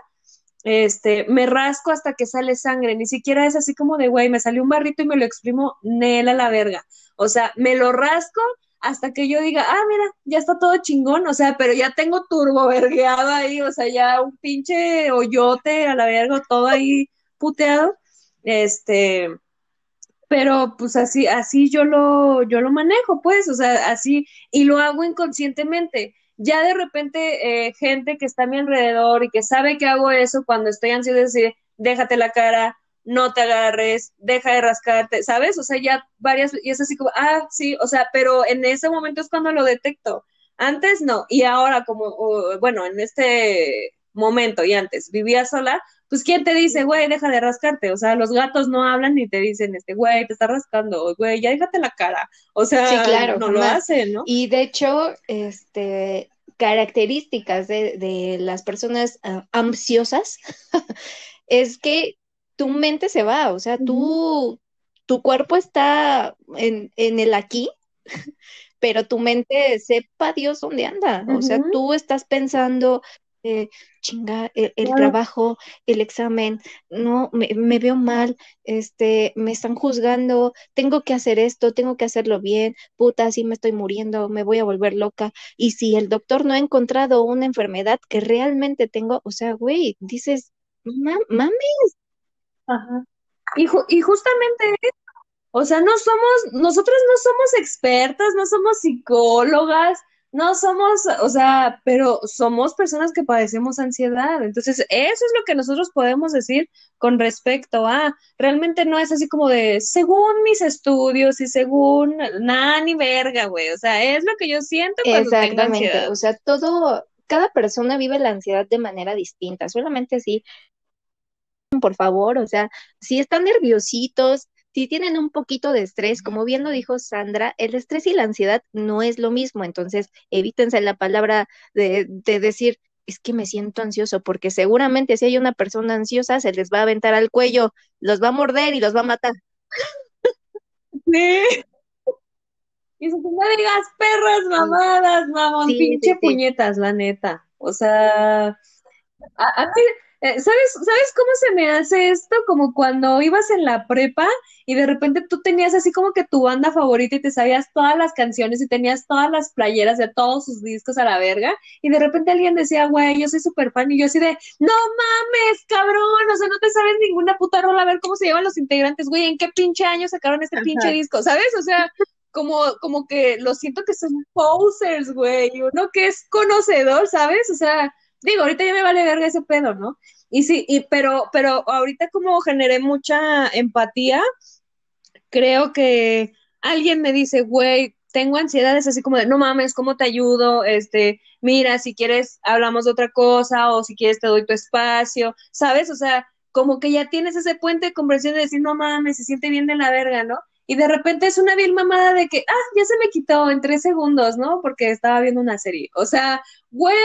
este, me rasco hasta que sale sangre, ni siquiera es así como de, güey, me salió un barrito y me lo exprimo, nela la verga. O sea, me lo rasco hasta que yo diga, ah, mira, ya está todo chingón, o sea, pero ya tengo turbo vergueado ahí, o sea, ya un pinche hoyote a la verga, todo ahí puteado, este, pero pues así, así yo lo, yo lo manejo, pues, o sea, así, y lo hago inconscientemente. Ya de repente, eh, gente que está a mi alrededor y que sabe que hago eso cuando estoy ansiosa, decir, déjate la cara, no te agarres, deja de rascarte, ¿sabes? O sea, ya varias, y es así como, ah, sí, o sea, pero en ese momento es cuando lo detecto. Antes no, y ahora como, bueno, en este momento y antes vivía sola, pues ¿quién te dice, güey, deja de rascarte? O sea, los gatos no hablan ni te dicen, este, güey, te está rascando, güey, ya déjate la cara. O sea, claro, no lo hacen, ¿no? Y de hecho, este, características de, las personas ah, ansiosas [LAUGHS] es que tu mente se va, o sea, tú, tu cuerpo está en, en el aquí, [LAUGHS] pero tu mente sepa Dios dónde anda. O sea, tú estás pensando, eh, chinga, el, trabajo, el examen, no, me, veo mal, este, me están juzgando, tengo que hacer esto, tengo que hacerlo bien, puta, así me estoy muriendo, me voy a volver loca. Y si el doctor no ha encontrado una enfermedad que realmente tengo, o sea, güey, dices, mames. Ajá. Y, y justamente o sea, no somos, nosotros no somos expertas, no somos psicólogas, no somos, o sea, pero somos personas que padecemos ansiedad. Entonces, eso es lo que nosotros podemos decir con respecto a, realmente no es así como de, según mis estudios y según nada ni verga, güey. O sea, es lo que yo siento cuando tengo ansiedad. O sea, todo, cada persona vive la ansiedad de manera distinta. Solamente así, por favor, o sea, si están nerviositos, si tienen un poquito de estrés, como bien lo dijo Sandra, el estrés y la ansiedad no es lo mismo, entonces evítense la palabra de, decir, es que me siento ansioso, porque seguramente si hay una persona ansiosa, se les va a aventar al cuello, los va a morder y los va a matar. Sí. Y si no digas perras mamadas, mamón, pinche puñetas, la neta. O sea, a, mí, eh, ¿sabes, ¿sabes cómo se me hace esto? Como cuando ibas en la prepa y de repente tú tenías así como que tu banda favorita y te sabías todas las canciones y tenías todas las playeras de todos sus discos a la verga y de repente alguien decía, güey, yo soy súper fan y yo así de, no mames, cabrón, o sea, no te sabes ninguna puta rola, a ver cómo se llevan los integrantes, güey, ¿en qué pinche año sacaron este pinche disco? ¿Sabes? O sea, como, como que lo siento que son posers, güey, uno que es conocedor, ¿sabes? O sea, digo, ahorita ya me vale verga ese pedo, ¿no? Y sí, y, pero, pero ahorita como generé mucha empatía, creo que alguien me dice, güey, tengo ansiedades así como de, no mames, ¿cómo te ayudo? Este, mira, si quieres hablamos de otra cosa o si quieres te doy tu espacio, ¿sabes? O sea, como que ya tienes ese puente de comprensión de decir, no mames, se siente bien de la verga, ¿no? Y de repente es una vil mamada de que, ah, ya se me quitó en tres segundos, ¿no? Porque estaba viendo una serie. O sea, güey,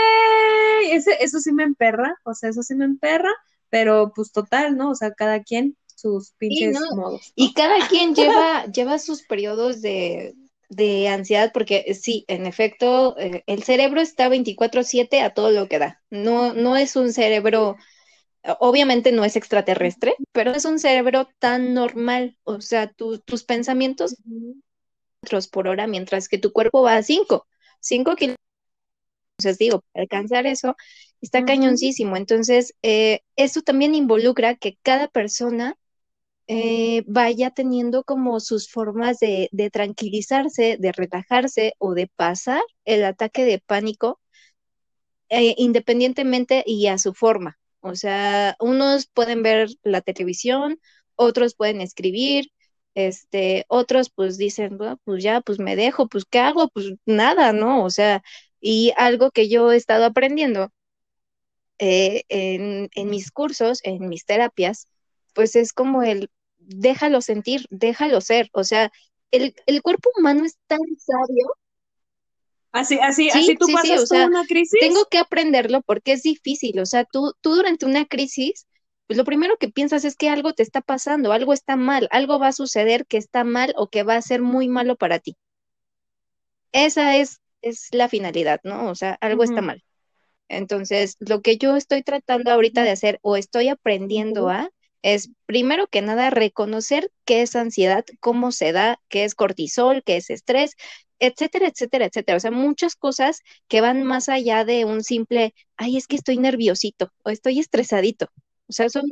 ese, eso sí me emperra, o sea, eso sí me emperra, pero pues total, ¿no? O sea, cada quien sus pinches modos. Y cada quien lleva, [LAUGHS] lleva sus periodos de, de ansiedad, porque sí, en efecto, eh, el cerebro está 24/7 a todo lo que da. No, no es un cerebro, obviamente no es extraterrestre, pero es un cerebro tan normal. O sea, tus pensamientos por hora, mientras que tu cuerpo va a 5, 5 kilómetros. Entonces digo, para alcanzar eso está cañoncísimo. Entonces, eh, eso también involucra que cada persona eh, vaya teniendo como sus formas de, tranquilizarse, de relajarse o de pasar el ataque de pánico eh, independientemente y a su forma. O sea, unos pueden ver la televisión, otros pueden escribir, este, otros pues dicen, pues ya, pues me dejo, pues ¿qué hago? Pues nada, ¿no? O sea, y algo que yo he estado aprendiendo eh, en, en mis cursos, en mis terapias, pues es como el déjalo sentir, déjalo ser. O sea, el, cuerpo humano es tan sabio. Así, así, así tú pasas una crisis. Tengo que aprenderlo porque es difícil. O sea, tú, tú durante una crisis, pues lo primero que piensas es que algo te está pasando, algo está mal, algo va a suceder que está mal o que va a ser muy malo para ti. Esa es, es la finalidad, ¿no? O sea, algo está mal. Entonces, lo que yo estoy tratando ahorita de hacer o estoy aprendiendo a es primero que nada reconocer qué es ansiedad, cómo se da, qué es cortisol, qué es estrés, etcétera, etcétera, etcétera. O sea, muchas cosas que van más allá de un simple, ay, es que estoy nerviosito o estoy estresadito. O sea, son...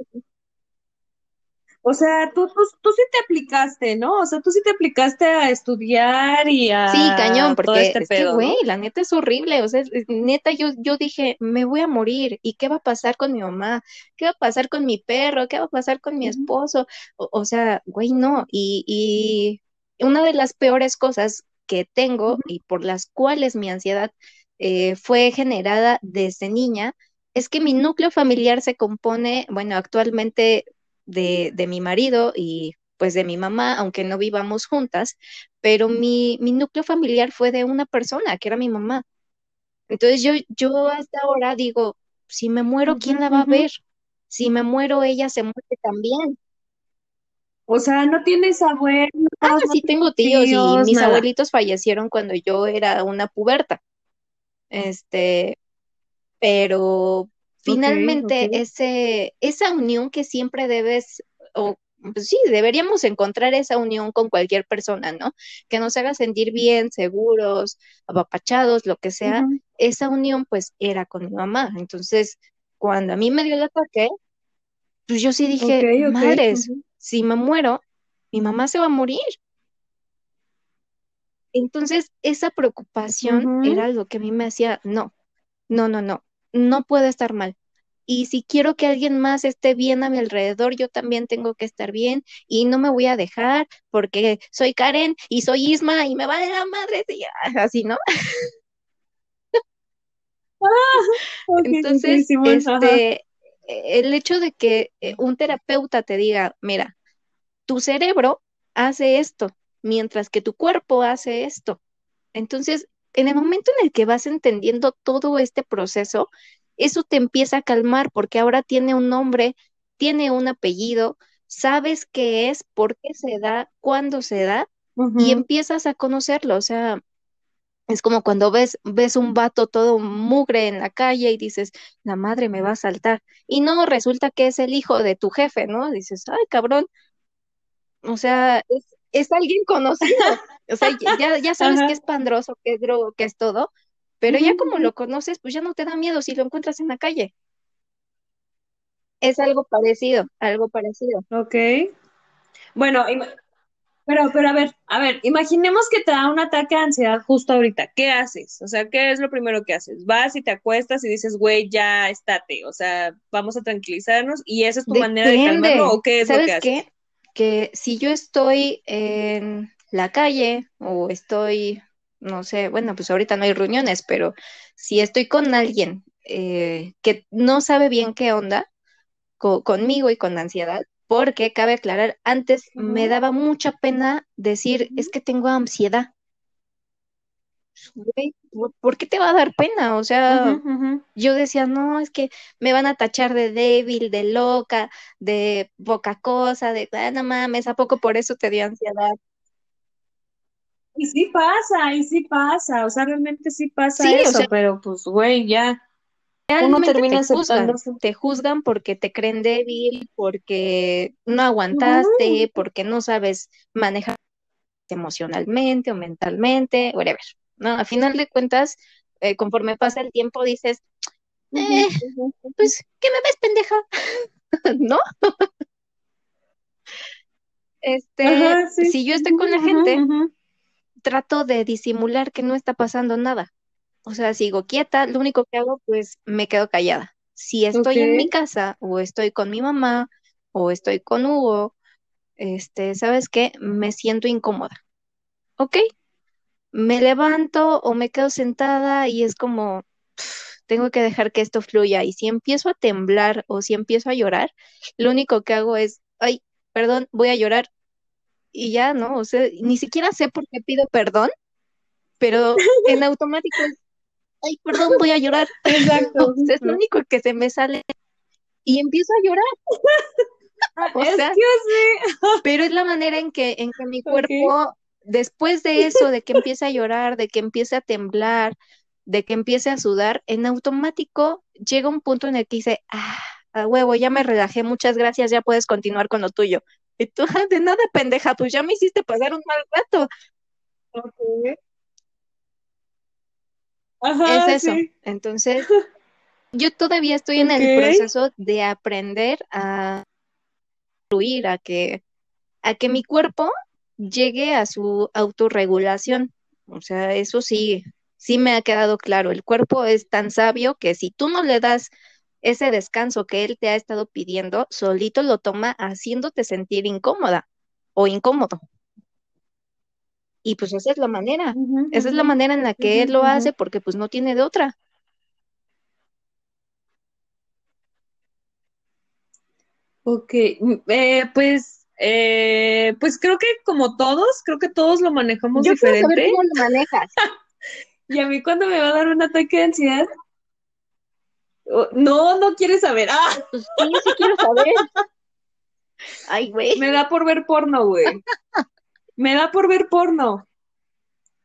O sea, tú, tú, tú sí te aplicaste, ¿no? O sea, tú sí te aplicaste a estudiar y a Sí, cañón, todo porque este es que, güey, la neta es horrible, o sea, neta yo, yo dije, me voy a morir, ¿y qué va a pasar con mi mamá? ¿Qué va a pasar con mi perro? ¿Qué va a pasar con mi esposo? O, o sea, güey, no, y, y una de las peores cosas que tengo y por las cuales mi ansiedad eh, fue generada desde niña, es que mi núcleo familiar se compone, bueno, actualmente de, de mi marido y pues de mi mamá, aunque no vivamos juntas, pero mi, mi núcleo familiar fue de una persona, que era mi mamá. Entonces yo, yo hasta ahora digo, si me muero, ¿quién la va a ver? Si me muero, ella se muere también. O sea, no tienes abuelos, Ah, no sí tengo tíos y mis nada. abuelitos fallecieron cuando yo era una puberta. Este, pero finalmente ese, esa unión que siempre debes, o pues sí, deberíamos encontrar esa unión con cualquier persona, ¿no? Que nos haga sentir bien, seguros, apapachados, lo que sea. Esa unión pues era con mi mamá. Entonces, cuando a mí me dio el ataque, pues yo sí dije, madres, si me muero, mi mamá se va a morir. Entonces, esa preocupación era lo que a mí me hacía, no, no, no, no, no puede estar mal. Y si quiero que alguien más esté bien a mi alrededor, yo también tengo que estar bien y no me voy a dejar porque soy Karen y soy Isma y me vale la madre, sí, así, ¿no? Entonces, este, el hecho de que eh, un terapeuta te diga, mira, tu cerebro hace esto, mientras que tu cuerpo hace esto. Entonces, en el momento en el que vas entendiendo todo este proceso, eso te empieza a calmar porque ahora tiene un nombre, tiene un apellido, sabes qué es, por qué se da, cuándo se da y empiezas a conocerlo. O sea, es como cuando ves, ves un vato todo mugre en la calle y dices, la madre me va a saltar. Y no, resulta que es el hijo de tu jefe, ¿no? Dices, ay, cabrón, o sea, es, es alguien conocido. O sea, ya, ya sabes que es pandroso, que es drogo, que es todo, pero ya como lo conoces, pues ya no te da miedo si lo encuentras en la calle. Es algo parecido, algo parecido. Ok. Bueno, pero, pero a ver, a ver, imaginemos que te da un ataque de ansiedad justo ahorita. ¿Qué haces? O sea, ¿qué es lo primero que haces? Vas y te acuestas y dices, güey, ya estate. O sea, vamos a tranquilizarnos y esa es tu manera de calmarlo o qué es lo que ¿Sabes haces? qué? Que si yo estoy en la calle o estoy, no sé, bueno, pues ahorita no hay reuniones, pero si estoy con alguien eh, que no sabe bien qué onda, co- conmigo y con la ansiedad, porque cabe aclarar, antes me daba mucha pena decir, es que tengo ansiedad. Güey, ¿por qué te va a dar pena? O sea, yo decía, no, es que me van a tachar de débil, de loca, de poca cosa, de, ah, no mames, ¿a poco por eso te dio ansiedad? Y sí pasa, y sí pasa, o sea, realmente sí pasa Sí, o sea, eso, pero pues, güey, ya, uno termina te aceptando juzgan, eso. te juzgan porque te creen débil, porque no aguantaste, porque no sabes manejar emocionalmente o mentalmente, whatever, ¿no? A final de cuentas, eh, conforme pasa el tiempo, dices, eh, pues, ¿qué me ves, pendeja? [LAUGHS] ¿No? Este, Ajá, sí. si yo estoy con la gente, trato de disimular que no está pasando nada. O sea, sigo quieta, lo único que hago, pues, me quedo callada. Si estoy en mi casa o estoy con mi mamá o estoy con Hugo, este, ¿sabes qué? Me siento incómoda. ¿Ok? me levanto o me quedo sentada y es como, [SNIFFS] tengo que dejar que esto fluya. Y si empiezo a temblar o si empiezo a llorar, lo único que hago es, ay, perdón, voy a llorar y ya, ¿no? O sea, ni siquiera sé por qué pido perdón, pero en [LAUGHS] automático es, ay, perdón, voy a llorar. [LAUGHS] Exacto, [LAUGHS] es lo único que se me sale y empiezo a llorar. O sea, [LAUGHS] pero es la manera en que, en que mi cuerpo, después de eso, de que empiece a llorar, de que empiece a temblar, de que empiece a sudar, en automático llega un punto en el que dice, ah, a huevo, ya me relajé, muchas gracias, ya puedes continuar con lo tuyo. Y tú, "Ah, de nada, pendeja, pues ya me hiciste pasar un mal rato. Es eso. sí. Entonces, [LAUGHS] yo todavía estoy en el proceso de aprender a fluir, a que, a que mi cuerpo llegue a su autorregulación. O sea, eso sí, sí me ha quedado claro. El cuerpo es tan sabio que si tú no le das ese descanso que él te ha estado pidiendo, solito lo toma haciéndote sentir incómoda o incómodo. Y pues esa es la manera, esa es la manera en la que él lo hace porque pues no tiene de otra. Ok, mm, eh, pues, eh, pues creo que como todos, creo que todos lo manejamos Yo quiero diferente. saber cómo lo manejas. [LAUGHS] Y a mí cuando me va a dar un ataque de ansiedad, no, no quieres saber. Ah, Pues sí, sí quiero saber. [LAUGHS] Ay, güey. me da por ver porno, güey. [LAUGHS] Me da por ver porno.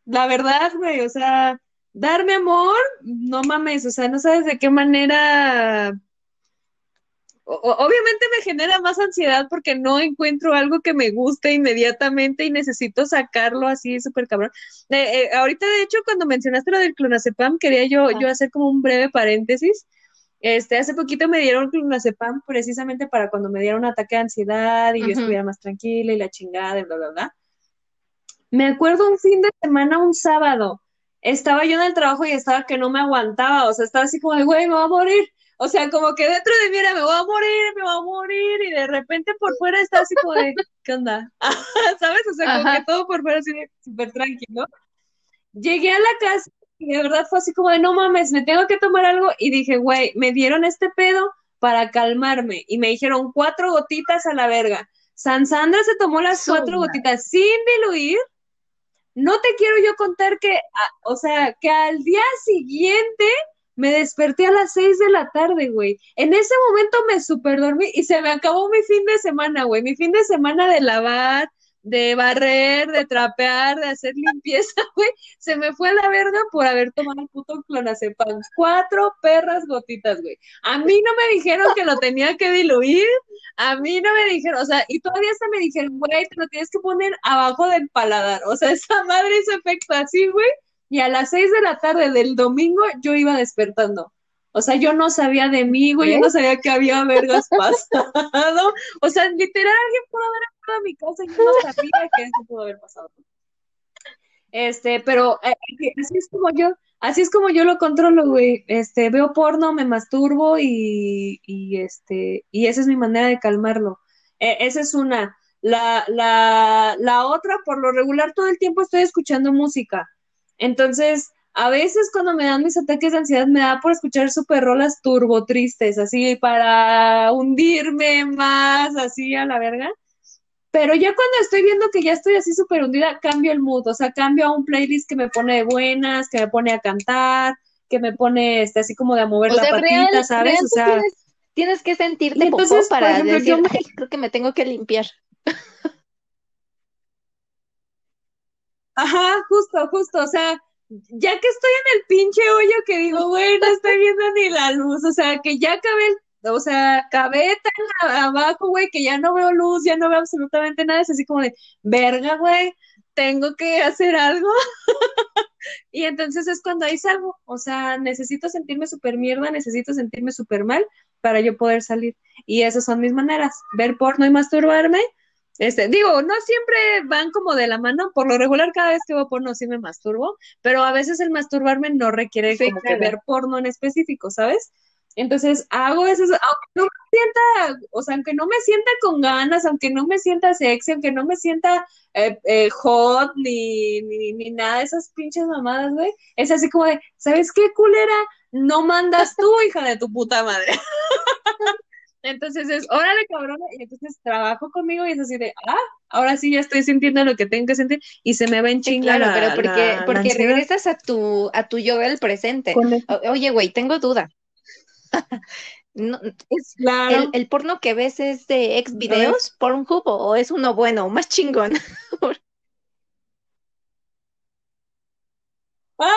La verdad, güey, o sea, darme amor, no mames, o sea, no sabes de qué manera. O- obviamente me genera más ansiedad porque no encuentro algo que me guste inmediatamente y necesito sacarlo así súper cabrón. Eh, eh, ahorita, de hecho, cuando mencionaste lo del clonazepam, quería yo, yo hacer como un breve paréntesis. Este, hace poquito me dieron clonazepam precisamente para cuando me diera un ataque de ansiedad y yo estuviera más tranquila y la chingada y bla, bla, bla. Me acuerdo un fin de semana, un sábado, estaba yo en el trabajo y estaba que no me aguantaba, o sea, estaba así como de, güey, me voy a morir. O sea, como que dentro de mí era, me voy a morir, me voy a morir, y de repente por fuera estaba así como de, ¿qué onda? [LAUGHS] ¿Sabes? O sea, como Ajá. que todo por fuera así de súper tranquilo. Llegué a la casa y de verdad fue así como de, no mames, me tengo que tomar algo, y dije, güey, me dieron este pedo para calmarme, y me dijeron cuatro gotitas a la verga. San Sandra se tomó las cuatro gotitas sin diluir. No te quiero yo contar que, o sea, que al día siguiente me desperté a las seis de la tarde, güey. En ese momento me super dormí y se me acabó mi fin de semana, güey. Mi fin de semana de lavar, de barrer, de trapear, de hacer limpieza, [LAUGHS] güey. Se me fue la verga por haber tomado el puto clonazepam. Cuatro perras gotitas, güey. A mí no me dijeron que lo tenía que diluir. A mí no me dijeron, o sea, y todavía hasta me dijeron, güey, te lo tienes que poner abajo del paladar. O sea, [LAUGHS] esa madre hizo efecto así, güey. Y a las seis de la tarde del domingo yo iba despertando. O sea, yo no sabía de mí, güey, yo no sabía que había vergas [LAUGHS] pasado. O sea, literal, alguien pudo haber a mi casa y no sabía que eso pudo haber pasado. Este, pero eh, así es como yo, así es como yo lo controlo, güey. Este, veo porno, me masturbo y, y este, y esa es mi manera de calmarlo. Eh, esa es una. La, la, la otra, por lo regular, todo el tiempo estoy escuchando música. Entonces, a veces cuando me dan mis ataques de ansiedad, me da por escuchar super rolas turbo tristes, así para hundirme más, así a la verga. Pero ya cuando estoy viendo que ya estoy así súper hundida, cambio el mood, o sea, cambio a un playlist que me pone de buenas, que me pone a cantar, que me pone este, así como de a mover O la sea, patita, real, ¿sabes? real, O sea, tienes, tienes que sentirte entonces, popó por para ejemplo, decir, yo me- "Ay, creo que me tengo que limpiar. [LAUGHS] Ajá, justo, justo, o sea, ya que estoy en el pinche hoyo que digo, güey, no estoy viendo ni la luz, o sea, que ya acabé, el- o sea, acabé tan abajo, güey, que ya no veo luz, ya no veo absolutamente nada, es así como de, verga, güey, tengo que hacer algo. [LAUGHS] Y entonces es cuando ahí salgo, o sea, necesito sentirme súper mierda, necesito sentirme súper mal para yo poder salir. Y esas son mis maneras, ver porno y masturbarme. Este, digo, no siempre van como de la mano, por lo regular cada vez que veo porno sí me masturbo, pero a veces el masturbarme no requiere Sí, como que ver porno en específico, ¿sabes? Entonces hago eso, aunque no me sienta, o sea, aunque no me sienta con ganas, aunque no me sienta sexy, aunque no me sienta eh, eh, hot ni, ni, ni nada de esas pinches mamadas, güey, es así como de, ¿sabes qué, culera? No mandas tú, [LAUGHS] hija de tu puta madre. [LAUGHS] Entonces es, órale, cabrona, y entonces trabajo conmigo y es así de, ah, ahora sí ya estoy sintiendo lo que tengo que sentir y se me va en Sí, chinga claro, la, pero porque, la- porque regresas a tu, a tu yo del presente. Oye, güey, tengo duda. [LAUGHS] No, ¿es Claro. el, el porno que ves es de ex videos, Pornhub, o es uno bueno, más chingón? [LAUGHS] Ah,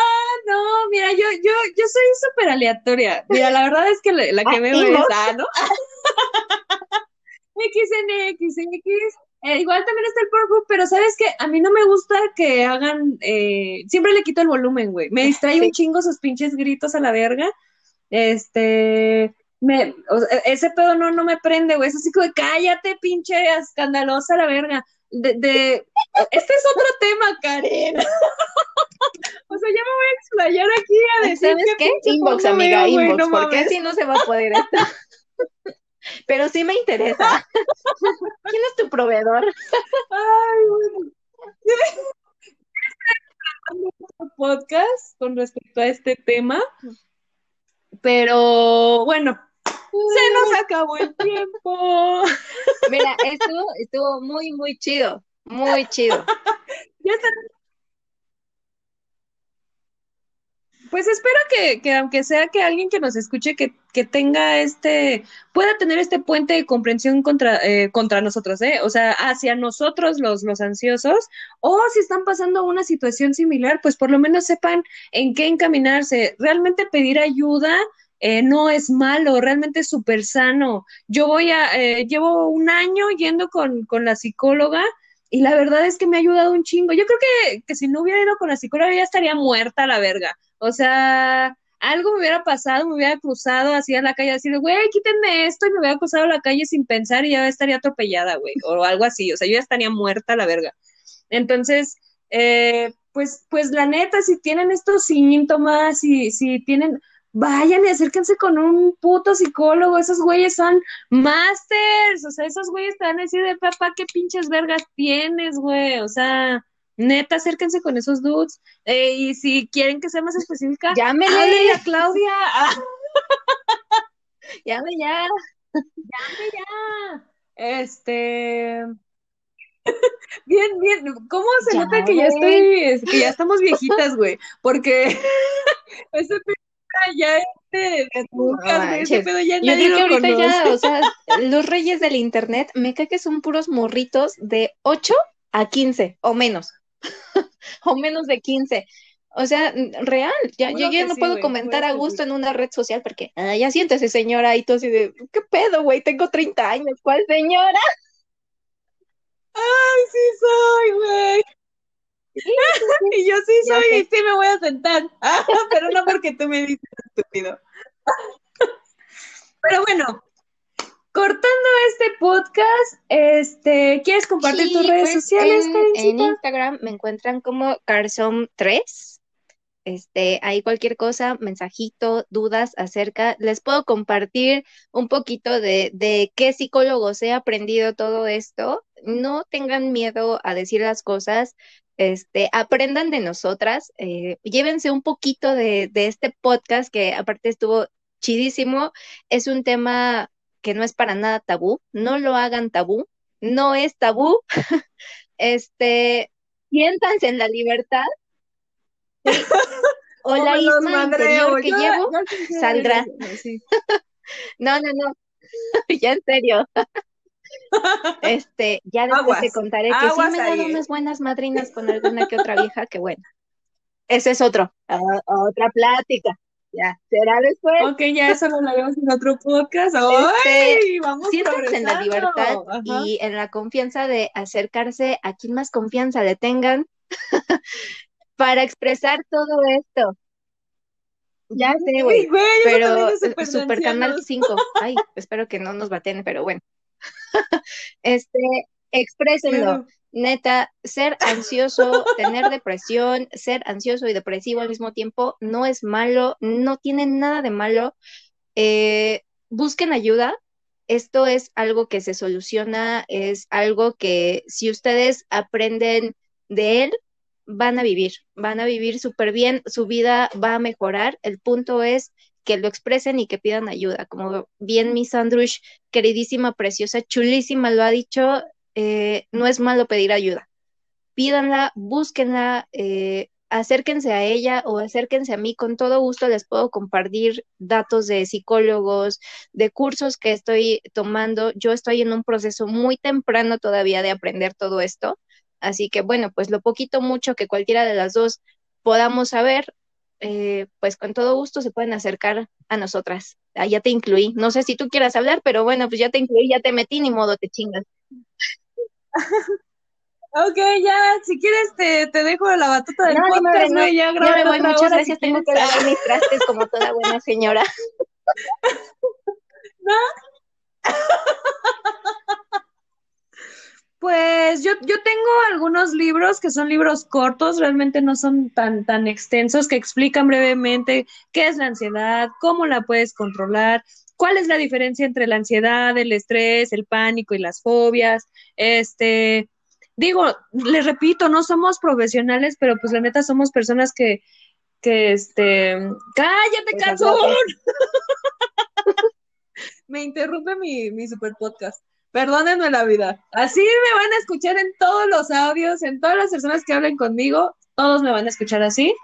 no, mira, yo, yo, yo soy súper aleatoria. Mira, la verdad es que la, la que veo es, ah, ¿no? [LAUGHS] XNX, X. Eh, igual también está el Pornhub, pero ¿sabes qué? A mí no me gusta que hagan, eh, siempre le quito el volumen, güey. Me distrae Sí. un chingo sus pinches gritos a la verga. Este, me, ese pedo no, no me prende, güey. Es así como, cállate, pinche escandalosa la verga. De, de, este es otro tema, Karen. [LAUGHS] o sea, ya me voy a explayar aquí a decir. ¿Sabes qué? Inbox, amiga, inbox, porque así no se va a poder esto. [LAUGHS] Pero sí me interesa. [LAUGHS] ¿Quién es tu proveedor? Ay, bueno. podcast con respecto a este tema. Pero bueno, se nos acabó el tiempo. Mira, estuvo, estuvo muy, muy chido. Muy chido. [LAUGHS] ya está. Pues espero que, que, aunque sea que alguien que nos escuche, que, que, tenga este, pueda tener este puente de comprensión contra, eh, contra nosotros, ¿eh? O sea, hacia nosotros los, los ansiosos, o si están pasando una situación similar, pues por lo menos sepan en qué encaminarse. Realmente pedir ayuda eh, no es malo, realmente es súper sano. Yo voy a, eh, llevo un año yendo con, con la psicóloga y la verdad es que me ha ayudado un chingo. Yo creo que, que si no hubiera ido con la psicóloga ya estaría muerta la verga. O sea, algo me hubiera pasado, me hubiera cruzado así a la calle, así de, güey, quítenme esto, y me hubiera cruzado a la calle sin pensar y ya estaría atropellada, güey, o algo así, o sea, yo ya estaría muerta la verga. Entonces, eh, pues, pues la neta, si tienen estos síntomas, si, si tienen, vayan y acérquense con un puto psicólogo, esos güeyes son masters, o sea, esos güeyes te van a decir de papá, qué pinches vergas tienes, güey, o sea, neta, acérquense con esos dudes, eh, y si quieren que sea más específica, llámenle a Claudia. [LAUGHS] Llame ya. Llame ya. Este. [LAUGHS] Bien, bien. ¿Cómo se nota que ya estoy, que ya estamos viejitas, güey? Porque [LAUGHS] ese ya este, ese pedo ya Yo digo que ahorita ya, o sea, los reyes del internet, me cae que son puros morritos de 8 a 15 o menos. [LAUGHS] o menos de 15. O sea, real, ya, yo ya no puedo comentar a gusto en una red social porque ah, ya siéntese, señora, y tú así de, ¿qué pedo, güey? Tengo 30 años, ¿cuál señora? Ay, sí soy, güey. [LAUGHS] y yo sí soy, y sí me voy a sentar. [LAUGHS] pero no porque tú me dices estúpido. [LAUGHS] pero bueno, cortando este podcast, este, ¿quieres compartir tus redes pues, sociales, en, en, Instagram me encuentran como Carson3. Este, ahí cualquier cosa, mensajito, dudas acerca, les puedo compartir un poquito de, de qué psicólogos he aprendido todo esto. No tengan miedo a decir las cosas, este, aprendan de nosotras, eh, llévense un poquito de, de, este podcast que aparte estuvo chidísimo, es un tema que no es para nada tabú, no lo hagan tabú, no es tabú, [LAUGHS] este, siéntanse en la libertad. [LAUGHS] O la isma interior que llevo saldrá. no, no, [LAUGHS] no, ya en serio. Este, ya después te contaré que sí me dan unas buenas madrinas con alguna que otra vieja, que bueno. Ese es otro, otra plática. Ya, será después. Ok, ya eso lo haremos en otro podcast. Este, ¡Ay! vamos siéntense en la libertad y en la confianza de acercarse a quien más confianza le tengan [LAUGHS] para expresar todo esto. Ya sé, güey. Pero Super Canal 5. Ay, espero que no nos baten, pero bueno. [LAUGHS] este, exprésenlo. Neta, ser ansioso, tener depresión, ser ansioso y depresivo al mismo tiempo no es malo, no tiene nada de malo. Eh, busquen ayuda. Esto es algo que se soluciona, es algo que si ustedes aprenden de él, van a vivir, van a vivir súper bien, su vida va a mejorar. El punto es que lo expresen y que pidan ayuda. Como bien Miss Andrush, queridísima, preciosa, chulísima, lo ha dicho, eh, no es malo pedir ayuda. Pídanla, búsquenla, eh, acérquense a ella o acérquense a mí. Con todo gusto les puedo compartir datos de psicólogos, de cursos que estoy tomando. Yo estoy en un proceso muy temprano todavía de aprender todo esto. Así que bueno, pues lo poquito mucho que cualquiera de las dos podamos saber, eh, pues con todo gusto se pueden acercar a nosotras. Ah, ya te incluí. No sé si tú quieras hablar, pero bueno, pues ya te incluí, ya te metí, ni modo, te chingas. [LAUGHS] ok, ya, si quieres te, te dejo la batuta del no, podcast, no, ya, ya me muchas gracias, tengo que lavar mis trastes como toda buena señora. [LAUGHS] [LAUGHS] Pues yo, yo tengo algunos libros que son libros cortos, realmente no son tan, tan extensos, que explican brevemente qué es la ansiedad, cómo la puedes controlar, cuál es la diferencia entre la ansiedad, el estrés, el pánico y las fobias. Este, digo, les repito, no somos profesionales, pero pues la neta somos personas que, que este, cállate, canzón. [LAUGHS] Me interrumpe mi, mi super podcast. Perdónenme la vida. Así me van a escuchar en todos los audios, en todas las personas que hablen conmigo, todos me van a escuchar así.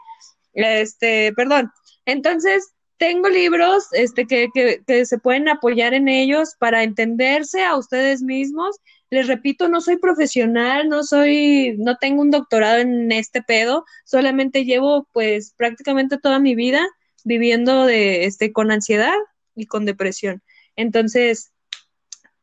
Este, perdón. Entonces, tengo libros este, que, que, que se pueden apoyar en ellos para entenderse a ustedes mismos. Les repito, no soy profesional, no soy, no tengo un doctorado en este pedo, solamente llevo pues prácticamente toda mi vida viviendo de, este, con ansiedad y con depresión. Entonces,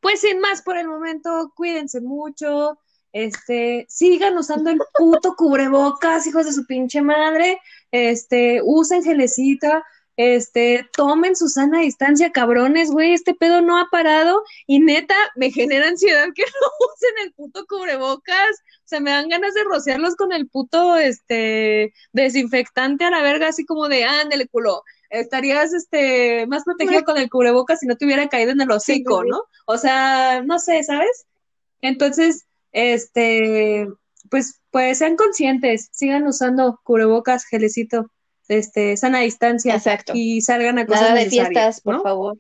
pues sin más por el momento, cuídense mucho, este, sigan usando el puto cubrebocas, hijos de su pinche madre, este, usen gelecita, este, tomen su sana distancia, cabrones, güey, este pedo no ha parado y neta me genera ansiedad que [LAUGHS] no usen el puto cubrebocas, o sea, me dan ganas de rociarlos con el puto, este, desinfectante a la verga, así como de, ándale, culo, estarías este más protegido con el cubrebocas si no te hubiera caído en el hocico, ¿no? O sea, no sé, ¿sabes? Entonces, este, pues, pues sean conscientes, sigan usando cubrebocas, gelecito, este, sana distancia, Exacto. y salgan a cosas Nada de necesarias, fiestas, por ¿no? favor.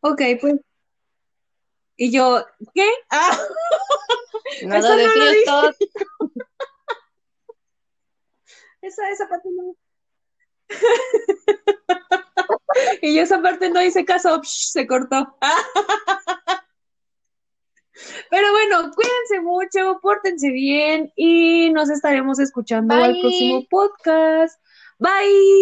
Ok, pues. Y yo, ¿qué? Ah, [LAUGHS] Nada Eso de no fiestas. [LAUGHS] esa, esa parte no. [LAUGHS] y yo esa parte no hice caso, psh, se cortó. [LAUGHS] Pero bueno, cuídense mucho, pórtense bien y nos estaremos escuchando al próximo podcast. Bye.